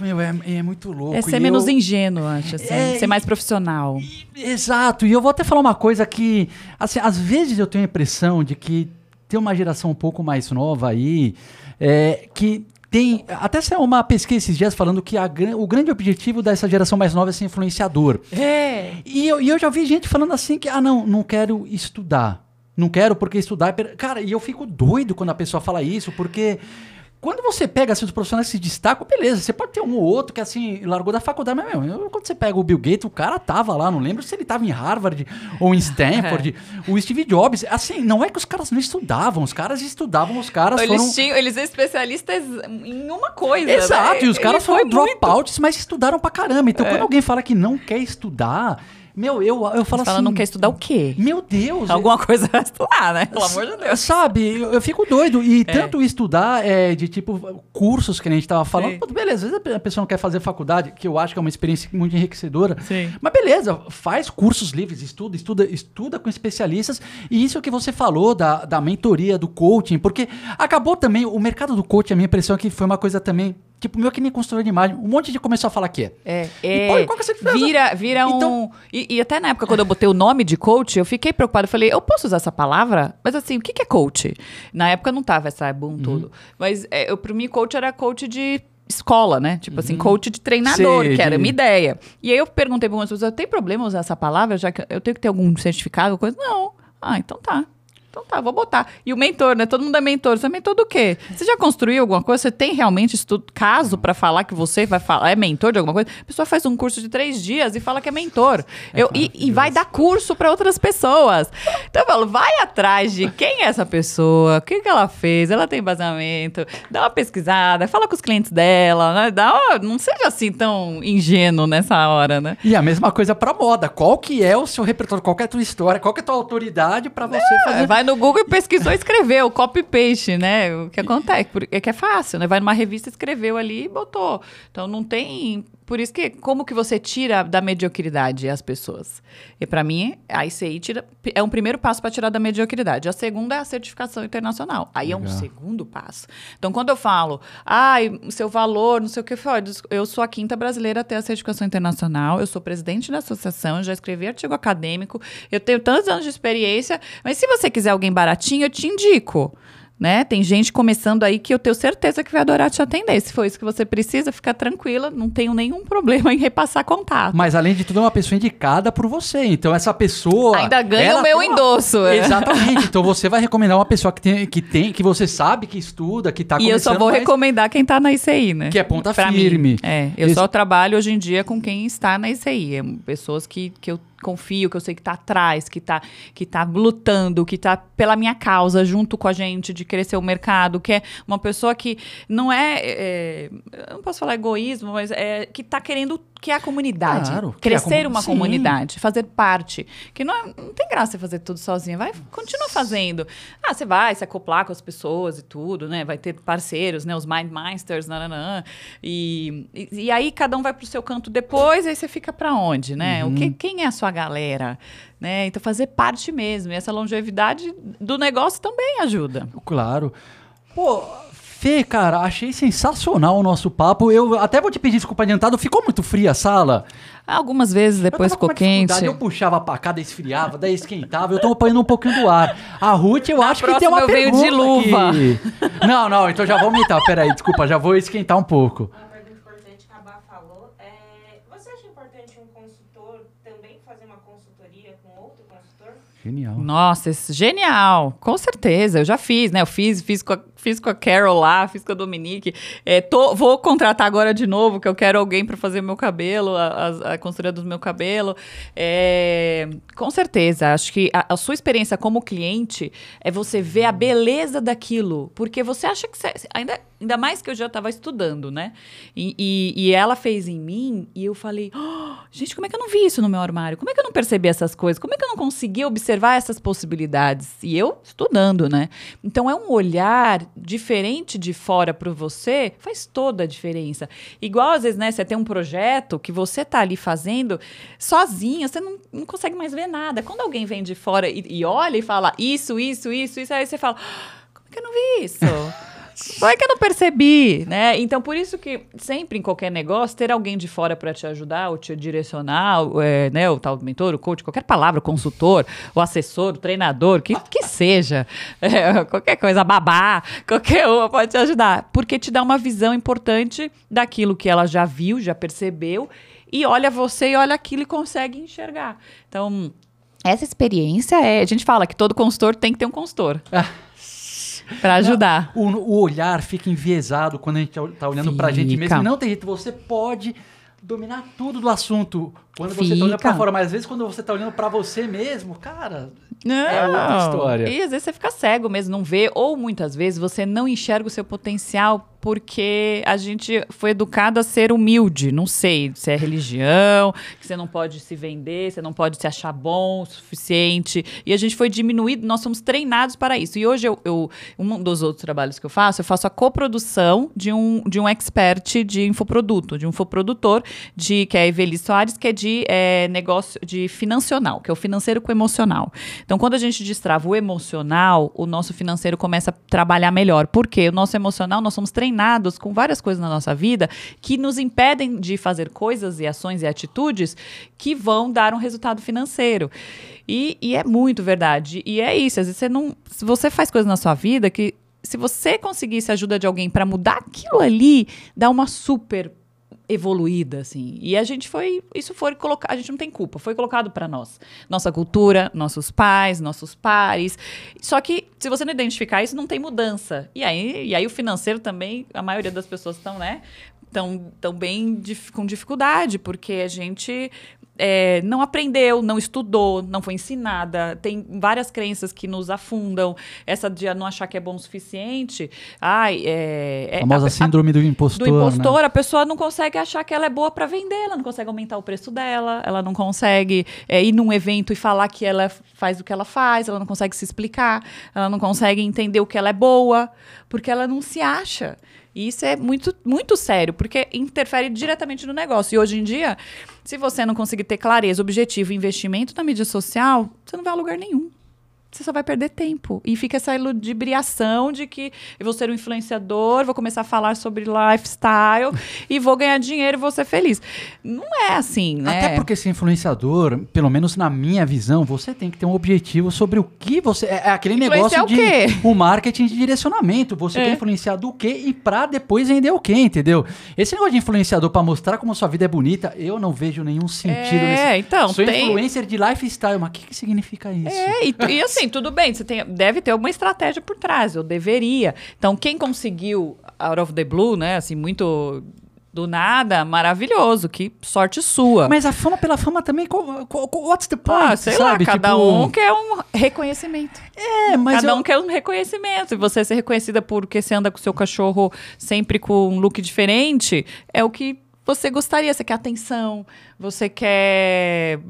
Meu, é, é muito louco. É E ser menos eu- ingênuo, acho, assim, É, ser mais profissional. Exato, e eu vou até falar uma coisa que, assim, às vezes eu tenho a impressão de que tem uma geração um pouco mais nova aí, é, que tem, até saiu uma pesquisa esses dias falando que a o grande objetivo dessa geração mais nova é ser influenciador. É. E eu, e eu já vi gente falando assim que, ah, não, não quero estudar. Não quero porque estudar é... per- Cara, e eu fico doido quando a pessoa fala isso, porque quando você pega assim, os profissionais que se destacam, beleza, você pode ter um ou outro que assim, largou da faculdade, mas meu, eu- quando você pega o Bill Gates, o cara tava lá, não lembro se ele tava em Harvard ou em Stanford, [laughs] o Steve Jobs, assim, não é que os caras não estudavam, os caras estudavam, os caras Eles, foram... tinham, eles são especialistas em uma coisa. Exato, né? e os caras foram dropouts, mas estudaram pra caramba. Então, quando alguém fala que não quer estudar, meu, eu, eu falo assim... não quer estudar o quê? Meu Deus! Alguma coisa vai estudar, né? Pelo amor de Deus. Sabe, eu, eu fico doido. E tanto estudar é, de tipo cursos que a gente tava falando, Sim. beleza, às vezes a pessoa não quer fazer faculdade, que eu acho que é uma experiência muito enriquecedora. Sim. Mas beleza, faz cursos livres, estuda, estuda, estuda com especialistas. E isso que você falou da, da mentoria, do coaching, porque acabou também, o mercado do coaching, a minha impressão é que foi uma coisa também, tipo, meio que nem construtor de imagem. Um monte de gente começou a falar que é. É, E, é. pô, qual que é a diferença? vira, vira Então- um. E, e até na época, quando eu botei o nome de coach, eu fiquei preocupada. Eu falei, eu posso usar essa palavra? Mas assim, o que, que é coach? Na época não tava essa boom Uhum. todo. Mas é, eu, pra mim, coach era coach de escola, né? Tipo assim, coach de treinador, Sei, que era a minha ideia. E aí eu perguntei pra algumas pessoas, tem problema usar essa palavra, já que eu tenho que ter algum certificado, alguma coisa? Não. Ah, então tá. Então tá, vou botar. E o mentor, né? Todo mundo é mentor. Você é mentor do quê? Você já construiu alguma coisa? Você tem realmente estudo, caso pra falar que você vai falar, é mentor de alguma coisa? A pessoa faz um curso de três dias e fala que é mentor. Eu, e, e vai dar curso pra outras pessoas. Então eu falo, vai atrás de quem é essa pessoa, o que, que ela fez, ela tem embasamento, dá uma pesquisada, fala com os clientes dela, né? Dá uma- não seja assim tão ingênuo nessa hora, né? E a mesma coisa pra moda. Qual que é o seu repertório? Qual que é a tua história? Qual que é a tua autoridade pra você fazer? Vai no Google e pesquisou e escreveu, copy-paste, né? O que acontece? É que é fácil, né? Vai numa revista, escreveu ali e botou. Então não tem. Por isso que, como que você tira da mediocridade as pessoas? E para mim, a ICI tira, é um primeiro passo para tirar da mediocridade. A segunda é a certificação internacional. Aí é um Legal. segundo passo. Então, quando eu falo, ai, seu valor, não sei o que, "Olha, eu sou a quinta brasileira a ter a certificação internacional, eu sou presidente da associação, já escrevi artigo acadêmico, eu tenho tantos anos de experiência, mas se você quiser alguém baratinho, eu te indico. Né? Tem gente começando aí que eu tenho certeza que vai adorar te atender. Se for isso que você precisa, fica tranquila, não tenho nenhum [laughs] problema em repassar contato. Mas além de tudo, é uma pessoa indicada por você. Então essa pessoa. Ainda ganha o meu uma- endosso. é. Exatamente. Então você vai recomendar uma pessoa que tem, que tem, que você sabe que estuda, que tá E eu só vou mas- recomendar quem tá na ICI, né? Que é ponta Pra firme. Mim. É, eu Esse- só trabalho hoje em dia com quem está na ICI. É, pessoas que, que eu confio, que eu sei que tá atrás, que tá, que tá lutando, que tá pela minha causa, junto com a gente, de crescer o mercado, que é uma pessoa que não é, é eu não posso falar egoísmo, mas é que tá querendo que é a comunidade. Claro, crescer uma uma sim. comunidade, fazer parte. Que não, é- não tem graça você fazer tudo sozinha. Vai, continua fazendo. Ah, você vai se acoplar com as pessoas e tudo, né? Vai ter parceiros, né? Os Mindmasters, nananã. E, e, e aí cada um vai pro seu canto depois, aí você fica para onde, né? O que, quem é a sua galera? Né? Então fazer parte mesmo. E essa longevidade do negócio também ajuda. Claro. Pô, Fê, cara, achei sensacional o nosso papo. Eu até vou te pedir desculpa adiantado, ficou muito fria a sala. Algumas vezes depois ficou quente. Eu puxava pra cá, daí esfriava, daí esquentava. Eu tô apanhando um pouquinho do ar. A Ruth, eu Na acho que tem uma eu pergunta de luva. aqui. Não, não, então já vou aumentar. Peraí, desculpa, já vou esquentar um pouco. Uma pergunta importante que a Bá falou é: você acha importante um consultor também fazer uma consultoria com outro consultor? Genial. Nossa, esse- genial! Com certeza, eu já fiz, né? Eu fiz, fiz com a, fiz com a Carol lá, fiz com a Dominique. É, tô- vou contratar agora de novo, que eu quero alguém para fazer meu cabelo, a, a, a consultoria do meu cabelo. É, com certeza, acho que a, a sua experiência como cliente é você ver a beleza daquilo, porque você acha que você, ainda, ainda mais que eu já estava estudando, né? E, e, e ela fez em mim e eu falei, "Oh, gente, como é que eu não vi isso no meu armário? Como é que eu não percebi essas coisas? Como é que eu não consegui observar essas possibilidades? E eu estudando, né? Então é um olhar diferente de fora para você, faz toda a diferença. Igual às vezes, né, você tem um projeto que você tá ali fazendo sozinha, você não, não consegue mais ver nada. Quando alguém vem de fora e, e olha e fala isso, isso, isso, isso, aí você fala, "Ah, como é que eu não vi isso? [laughs] Como é que eu não percebi, né? Então, por isso que sempre em qualquer negócio, ter alguém de fora para te ajudar, ou te direcionar, é, né? O tal do mentor, o coach, qualquer palavra, o consultor, o assessor, o treinador, que, que seja, [laughs] é, qualquer coisa, babá, qualquer uma pode te ajudar. Porque te dá uma visão importante daquilo que ela já viu, já percebeu, e olha você e olha aquilo e consegue enxergar. Então, essa experiência é. A gente fala que todo consultor tem que ter um consultor. [laughs] Para ajudar. O, o olhar fica enviesado quando a gente tá olhando pra gente Fica. mesmo. E Não tem jeito, você pode dominar tudo do assunto quando você tá olhando pra fora, mas às vezes quando você tá olhando pra você mesmo, cara, Não. É outra história. E às vezes você fica cego mesmo, não vê, ou muitas vezes você não enxerga o seu potencial porque a gente foi educado a ser humilde. Não sei se é religião, que você não pode se vender, você não pode se achar bom o suficiente. E a gente foi diminuído, nós somos treinados para isso. E hoje, eu, eu- um dos outros trabalhos que eu faço, eu faço a coprodução de um, de um expert de infoproduto, de um infoprodutor, de, que é a Eveli Soares, que é de é, negócio de financional, que é o financeiro com emocional. Então, quando a gente destrava o emocional, o nosso financeiro começa a trabalhar melhor. Por quê? O nosso emocional, nós somos treinados com várias coisas na nossa vida que nos impedem de fazer coisas e ações e atitudes que vão dar um resultado financeiro. E, e é muito verdade. E é isso. Às vezes você não. Se você faz coisas na sua vida que. Se você conseguisse a ajuda de alguém para mudar aquilo ali, dá uma super evoluída, assim. E a gente foi, isso foi colocado, a gente não tem culpa, foi colocado para nós. Nossa cultura, nossos pais, nossos pares. Só que se você não identificar isso, não tem mudança. E aí, e aí o financeiro também, a maioria das pessoas estão, né? Estão tão bem dif- com dificuldade, porque a gente é, não aprendeu, não estudou, não foi ensinada. Tem várias crenças que nos afundam. Essa de não achar que é bom o suficiente. Ai, é. é- a famosa a- a- síndrome do impostor, do né? impostor, a pessoa não consegue achar que ela é boa para vender, ela não consegue aumentar o preço dela, ela não consegue é, ir num evento e falar que ela faz o que ela faz, ela não consegue se explicar, ela não consegue entender o que ela é boa, porque ela não se acha. E isso é muito, muito sério, porque interfere diretamente no negócio. E hoje em dia, se você não conseguir ter clareza, objetivo investimento na mídia social, você não vai a lugar nenhum você só vai perder tempo. E fica essa ludibriação de que eu vou ser um influenciador, vou começar a falar sobre lifestyle [laughs] e vou ganhar dinheiro e vou ser feliz. Não é assim, né? Até porque ser influenciador, pelo menos na minha visão, você tem que ter um objetivo sobre o que você. É é aquele negócio o de quê? o marketing de direcionamento. Você É. quer influenciar do quê e pra depois vender o quê, entendeu? Esse negócio de influenciador pra mostrar como sua vida é bonita, eu não vejo nenhum sentido É, nesse. então, Sou tem- influencer de lifestyle, mas o que, que significa isso? É, e, e assim, [laughs] tudo bem, você tem, deve ter uma estratégia por trás, eu deveria. Então, quem conseguiu out of the blue, né, assim, muito do nada, maravilhoso, que sorte sua. Mas a fama pela fama também, qual- qual- qual- what's the point, Ah, sei sabe? lá, cada Tipo, um quer um reconhecimento. É, mas cada eu- um quer um reconhecimento. E você ser reconhecida porque você anda com o seu cachorro sempre com um look diferente, é o que você gostaria. Você quer atenção, você quer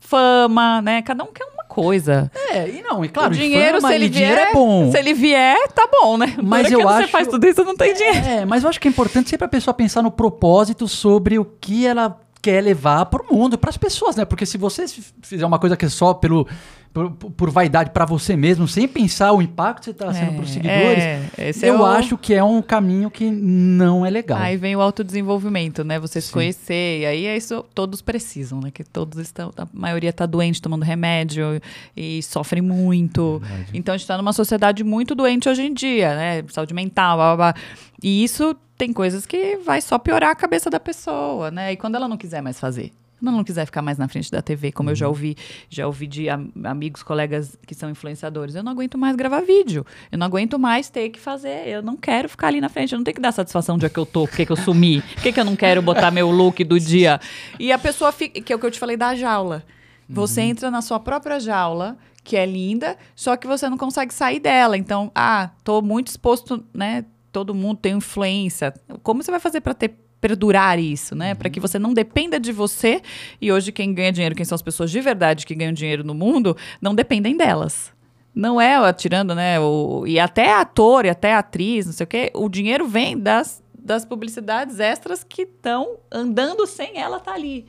fama, né? Cada um quer uma coisa. É, e não, e claro, o dinheiro, fama se ele dinheiro vier, é bom. se ele vier, tá bom, né? Mas eu acho- você faz tudo isso, não tem dinheiro. É, mas eu acho que é importante sempre a pessoa pensar no propósito sobre o que ela quer levar pro mundo, pras pessoas, né? Porque se você fizer uma coisa que é só pelo por, por vaidade pra você mesmo, sem pensar o impacto que você tá sendo pros seguidores, é, é eu o- acho que é um caminho que não é legal. Aí vem o autodesenvolvimento, né? Você se Sim. conhecer. E aí é isso todos precisam, né? Que todos estão. A maioria tá doente, tomando remédio e sofre muito. Então a gente tá numa sociedade muito doente hoje em dia, né? Saúde mental, blá, blá, blá. E isso tem coisas que vai só piorar a cabeça da pessoa, né? E quando ela não quiser mais fazer. Quando ela não quiser ficar mais na frente da TV, como eu já ouvi, já ouvi de am- amigos, colegas que são influenciadores, eu não aguento mais gravar vídeo. Eu não aguento mais ter que fazer. Eu não quero ficar ali na frente. Eu não tenho que dar satisfação onde é que eu tô, por que eu sumi, por que eu não quero botar meu look do dia. E a pessoa fica. Que é o que eu te falei da jaula. Você entra na sua própria jaula, que é linda, só que você não consegue sair dela. Então, ah, tô muito exposto, né? Todo mundo tem influência. Como você vai fazer para ter perdurar isso, né? Para que você não dependa de você. E hoje quem ganha dinheiro, quem são as pessoas de verdade que ganham dinheiro no mundo, não dependem delas. Não é tirando, né? O, e até ator, e até atriz, não sei o quê, o dinheiro vem das, das publicidades extras que estão andando sem ela estar ali.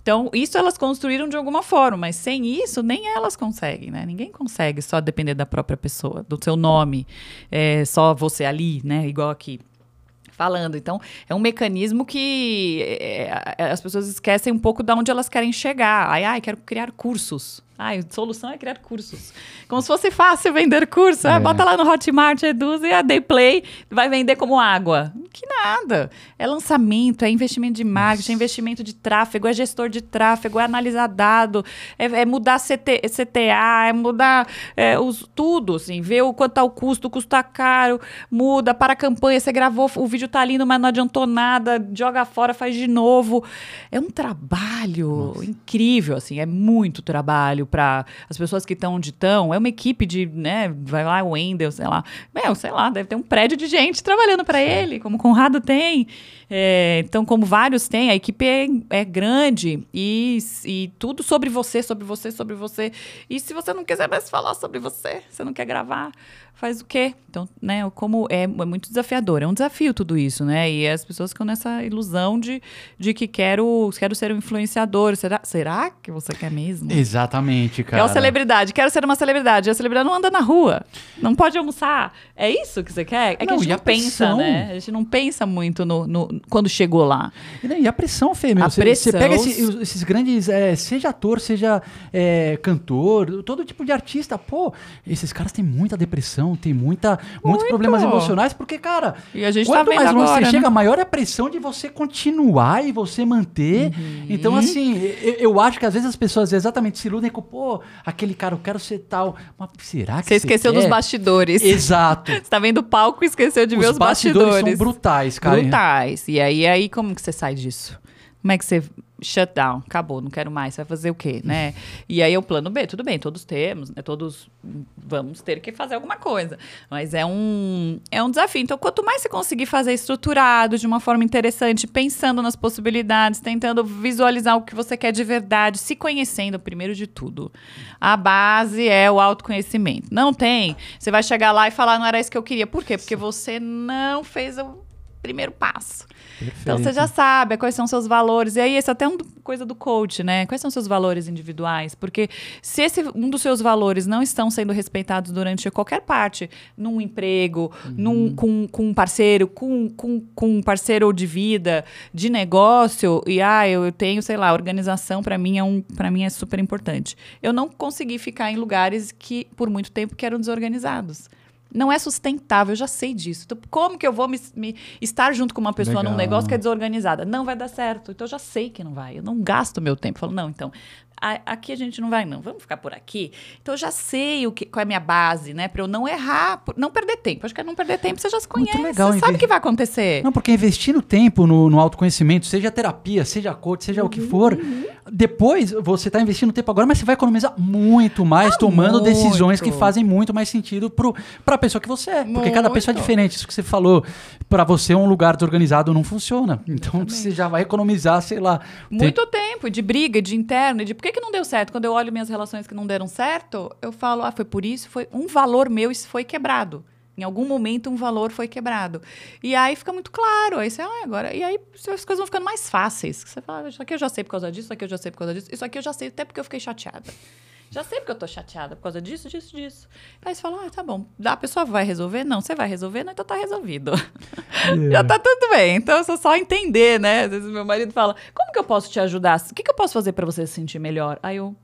Então, isso elas construíram de alguma forma, mas sem isso, nem elas conseguem, né? Ninguém consegue só depender da própria pessoa, do seu nome, é, só você ali, né? Igual aqui falando. Então, é um mecanismo que é, as pessoas esquecem um pouco de onde elas querem chegar. Ai, ai, quero criar cursos. Ai, a solução é criar cursos. Como se fosse fácil vender curso. Ah, É. bota lá no Hotmart, Eduz e a Dayplay vai vender como água. Que nada. É lançamento, é investimento de marketing, é investimento de tráfego, é gestor de tráfego, é analisar dado, é, é mudar CT, CTA, é mudar é, os, tudo, assim, ver o quanto tá o custo, o custo tá caro, muda, para a campanha, você gravou, o vídeo tá lindo, mas não adiantou nada, joga fora, faz de novo. É um trabalho incrível, assim, é muito trabalho para as pessoas que estão onde estão. É uma equipe de, né, vai lá, o Wendel, sei lá. Meu, sei lá, deve ter um prédio de gente trabalhando para ele, como o Conrado tem. É, então, como vários têm, a equipe é, é grande e, e tudo sobre você, sobre você, sobre você. E se você não quiser mais falar sobre você, você não quer gravar, faz o quê? Então, né, como é, é muito desafiador, é um desafio tudo isso, né? E as pessoas ficam nessa ilusão de, de que quero, quero ser um influenciador. Será, será que você quer mesmo? Exatamente, cara. É uma celebridade, quero ser uma celebridade. A celebridade não anda na rua, não pode almoçar. É isso que você quer? É que Não, a gente não a pensa, pressão? né? A gente não pensa muito no, no- quando chegou lá. E daí, a pressão, Fê, meu. A Você, pressão, você pega os- esse- os- esses grandes, é, seja ator, seja é, cantor, todo tipo de artista, pô, esses caras têm muita depressão, tem muita, muitos Muito. problemas emocionais, porque, cara, E a gente tá quanto vendo mais longe agora, você né? chega, maior é a pressão de você continuar e você manter. Uhum. Então, assim, eu, eu acho que às vezes as pessoas exatamente se iludem com, pô, aquele cara, eu quero ser tal. Mas será que Você esqueceu quer? dos bastidores. Exato. [laughs] Você tá vendo o palco e esqueceu de ver os os bastidores, bastidores. são brutais, cara. Brutais. E aí, aí, como que você sai disso? Como é que você shut down? Acabou, não quero mais. Você vai fazer o quê, né? E aí é o plano B, tudo bem, todos temos, né? Todos vamos ter que fazer alguma coisa. Mas é um, é um desafio. Então, quanto mais você conseguir fazer estruturado, de uma forma interessante, pensando nas possibilidades, tentando visualizar o que você quer de verdade, se conhecendo primeiro de tudo. A base é o autoconhecimento. Não tem. Você vai chegar lá e falar, não era isso que eu queria. Por quê? Porque você não fez o primeiro passo. Então você já sabe quais são seus valores. E aí, isso é até uma coisa do coach, né? Quais são seus valores individuais? Porque se esse, um dos seus valores não estão sendo respeitados durante qualquer parte, num emprego, num, com, com um parceiro, com, com, com um parceiro de vida, de negócio, e ah, eu tenho, sei lá, organização para mim é um para mim é super importante. Eu não consegui ficar em lugares que por muito tempo que eram desorganizados. Não é sustentável, eu já sei disso. Então, como que eu vou me, me- estar junto com uma pessoa num Legal. negócio que é desorganizada? Não vai dar certo. Então, eu já sei que não vai. Eu não gasto meu tempo. Eu falo, não, então, a- aqui a gente não vai, não. Vamos ficar por aqui. Então eu já sei o que, qual é a minha base, né? Pra eu não errar, não perder tempo. Acho que é não perder tempo, você já se Muito conhece. legal, você sabe o que vai acontecer. Não, porque investindo tempo no, no autoconhecimento, seja terapia, seja coach, seja o que for, depois você está investindo tempo agora, mas você vai economizar muito mais, tomando muito. decisões que fazem muito mais sentido para a pessoa que você é. Porque cada pessoa é Muito. diferente. Isso que você falou, para você um lugar desorganizado não funciona. Então você já vai economizar, sei lá. Muito tempo de briga, de interno, de por que, que não deu certo? Quando eu olho minhas relações que não deram certo, eu falo, ah, foi por isso, foi um valor meu isso foi quebrado. Em algum momento um valor foi quebrado. E aí fica muito claro. Aí você, ah, agora. E aí as coisas vão ficando mais fáceis. Você fala, "Ah, isso aqui eu já sei por causa disso, isso aqui eu já sei por causa disso, isso aqui eu já sei até porque eu fiquei chateada. Já sei porque eu tô chateada por causa disso, disso, disso. Aí você fala, ah, tá bom. A pessoa vai resolver? Não, você vai resolver? Não, então tá resolvido. [laughs] Já tá tudo bem. Então é só entender, né? Às vezes meu marido fala: Como que eu posso te ajudar? O que, que eu posso fazer pra você se sentir melhor? Aí eu: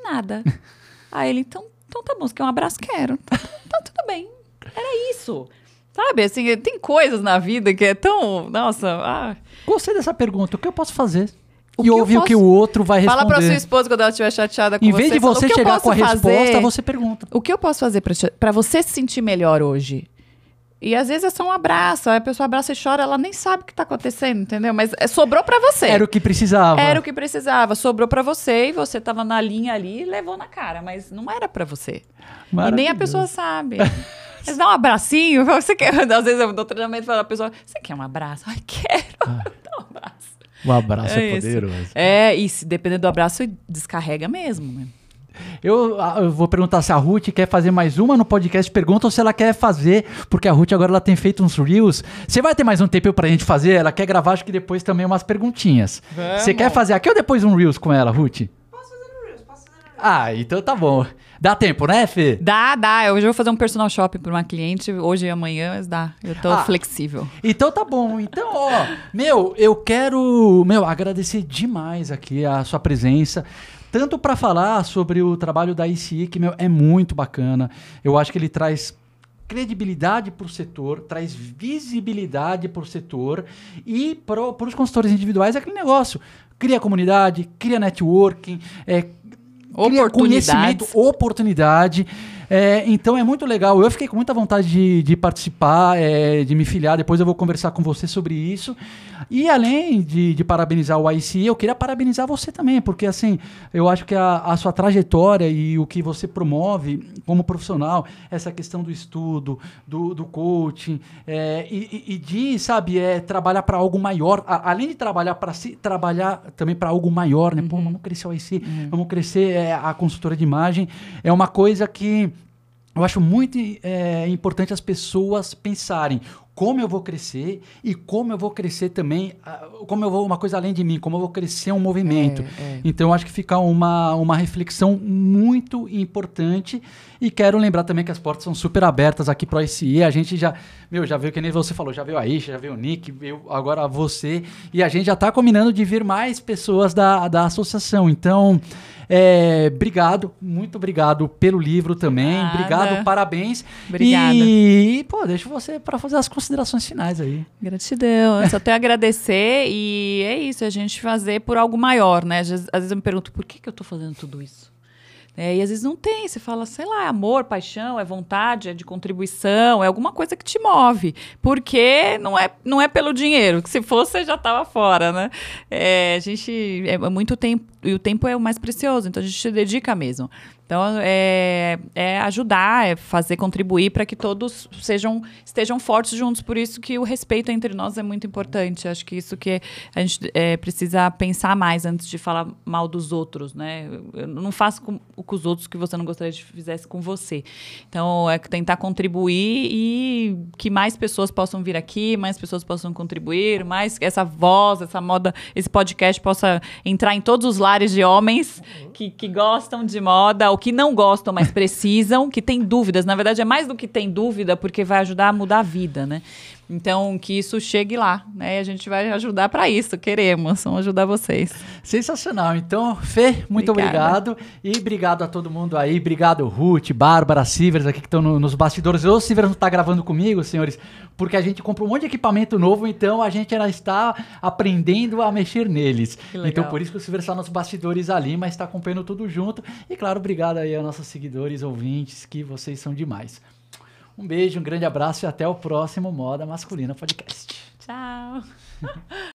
Nada. [laughs] Aí ele: Então, então tá bom, você quer um abraço? Quero. Tá, tá tudo bem. Era isso. Sabe, assim, tem coisas na vida que é tão. Nossa, ah. Gostei dessa pergunta. O que eu posso fazer? O e ouvir o que o outro vai responder. Fala pra sua esposa quando ela estiver chateada com Em você. vez de fala, você "O que eu chegar com a posso resposta, fazer? você pergunta. O que eu posso fazer pra você se sentir melhor hoje? E às vezes é só um abraço. Aí a pessoa abraça e chora, ela nem sabe o que tá acontecendo, entendeu? Mas é, sobrou pra você. Era o que precisava. Era o que precisava. Sobrou pra você e você tava na linha ali e levou na cara. Mas não era pra você. E nem a pessoa sabe. [laughs] Mas dá um abracinho. [laughs] Você quer, às vezes eu no treinamento falo a pessoa: Você quer um abraço? Ai, quero. [laughs] Dá um abraço. O abraço é, É isso. poderoso. É, e se dependendo do abraço, descarrega mesmo. Né? Eu, ah, eu vou perguntar se a Ruth quer fazer mais uma no podcast. Pergunta ou se ela quer fazer, porque a Ruth agora ela tem feito uns reels. Você vai ter mais um tempo pra gente fazer? Ela quer gravar, acho que depois também umas perguntinhas. Você quer fazer aqui ou depois um reels com ela, Ruth? Posso fazer no Reels, posso fazer no Reels. Ah, então tá bom. Dá tempo, né, Fê? Dá, dá. Eu hoje vou fazer um personal shopping para uma cliente, hoje e amanhã, mas dá. Eu tô Ah. flexível. Então tá bom. Então, ó, meu, eu quero, meu, agradecer demais aqui a sua presença. Tanto para falar sobre o trabalho da ICI, que meu, é muito bacana. Eu acho que ele traz credibilidade para o setor, traz visibilidade para o setor e para os consultores individuais é aquele negócio. Cria comunidade, cria networking, é, cria Oportunidades. conhecimento, oportunidade. É, então é muito legal. Eu fiquei com muita vontade de, de participar, é, de me filiar. Depois eu vou conversar com você sobre isso. E além de, de parabenizar o ICI, eu queria parabenizar você também, porque assim, eu acho que a, a sua trajetória e o que você promove como profissional, essa questão do estudo, do, do coaching, é, e, e- de, sabe, é, trabalhar para algo maior, a- além de trabalhar para si, trabalhar também para algo maior, né? Pô, vamos crescer o IC, vamos crescer é, a consultora de imagem. É uma coisa que eu acho muito é, importante as pessoas pensarem como eu vou crescer e como eu vou crescer também, ah, como eu vou, uma coisa além de mim, como eu vou crescer um movimento. Então, eu acho que fica uma, uma reflexão muito importante e quero lembrar também que as portas são super abertas aqui para o ICE. A gente já, meu, já veio, que nem você falou, já veio a Isha, já veio o Nick, veio agora você e a gente já está combinando de vir mais pessoas da, da associação. Então, é, obrigado, muito obrigado pelo livro também. Nada. Obrigado, parabéns. Obrigada. E, pô, deixo você para fazer as considerações finais aí. Gratidão. Eu só tenho a agradecer e é isso, a gente fazer por algo maior, né? Às vezes, às vezes eu me pergunto, por que, que eu tô fazendo tudo isso? É, e às vezes não tem, você fala, sei lá, é amor, paixão, é vontade, é de contribuição, é alguma coisa que te move. Porque não é, não é pelo dinheiro, que se fosse você já estava fora, né? É, a gente, é muito tempo, e o tempo é o mais precioso, então a gente se dedica mesmo. Então, é, é ajudar, é fazer contribuir para que todos sejam, estejam fortes juntos. Por isso que o respeito entre nós é muito importante. Acho que isso que a gente é, precisa pensar mais antes de falar mal dos outros, né? Eu não faço com, com os outros que você não gostaria de fizesse com você. Então, é tentar contribuir e que mais pessoas possam vir aqui, mais pessoas possam contribuir, mais essa voz, essa moda, esse podcast possa entrar em todos os de homens que, que gostam de moda ou que não gostam, mas [laughs] precisam, que têm dúvidas. Na verdade, é mais do que tem dúvida, porque vai ajudar a mudar a vida, né? Então, que isso chegue lá, né? A gente vai ajudar para isso, queremos, vamos ajudar vocês. Sensacional. Então, Fê, muito Obrigada. obrigado. E obrigado a todo mundo aí. Obrigado, Ruth, Bárbara, Sivers aqui que estão no- nos bastidores. O Sivers não está gravando comigo, senhores, porque a gente comprou um monte de equipamento novo, então a gente ainda está aprendendo a mexer neles. Então, por isso que o Sivers está nos bastidores ali, mas está acompanhando tudo junto. E, claro, obrigado aí aos nossos seguidores, ouvintes, que vocês são demais. Um beijo, um grande abraço e até o próximo Moda Masculina Podcast. Tchau. [laughs]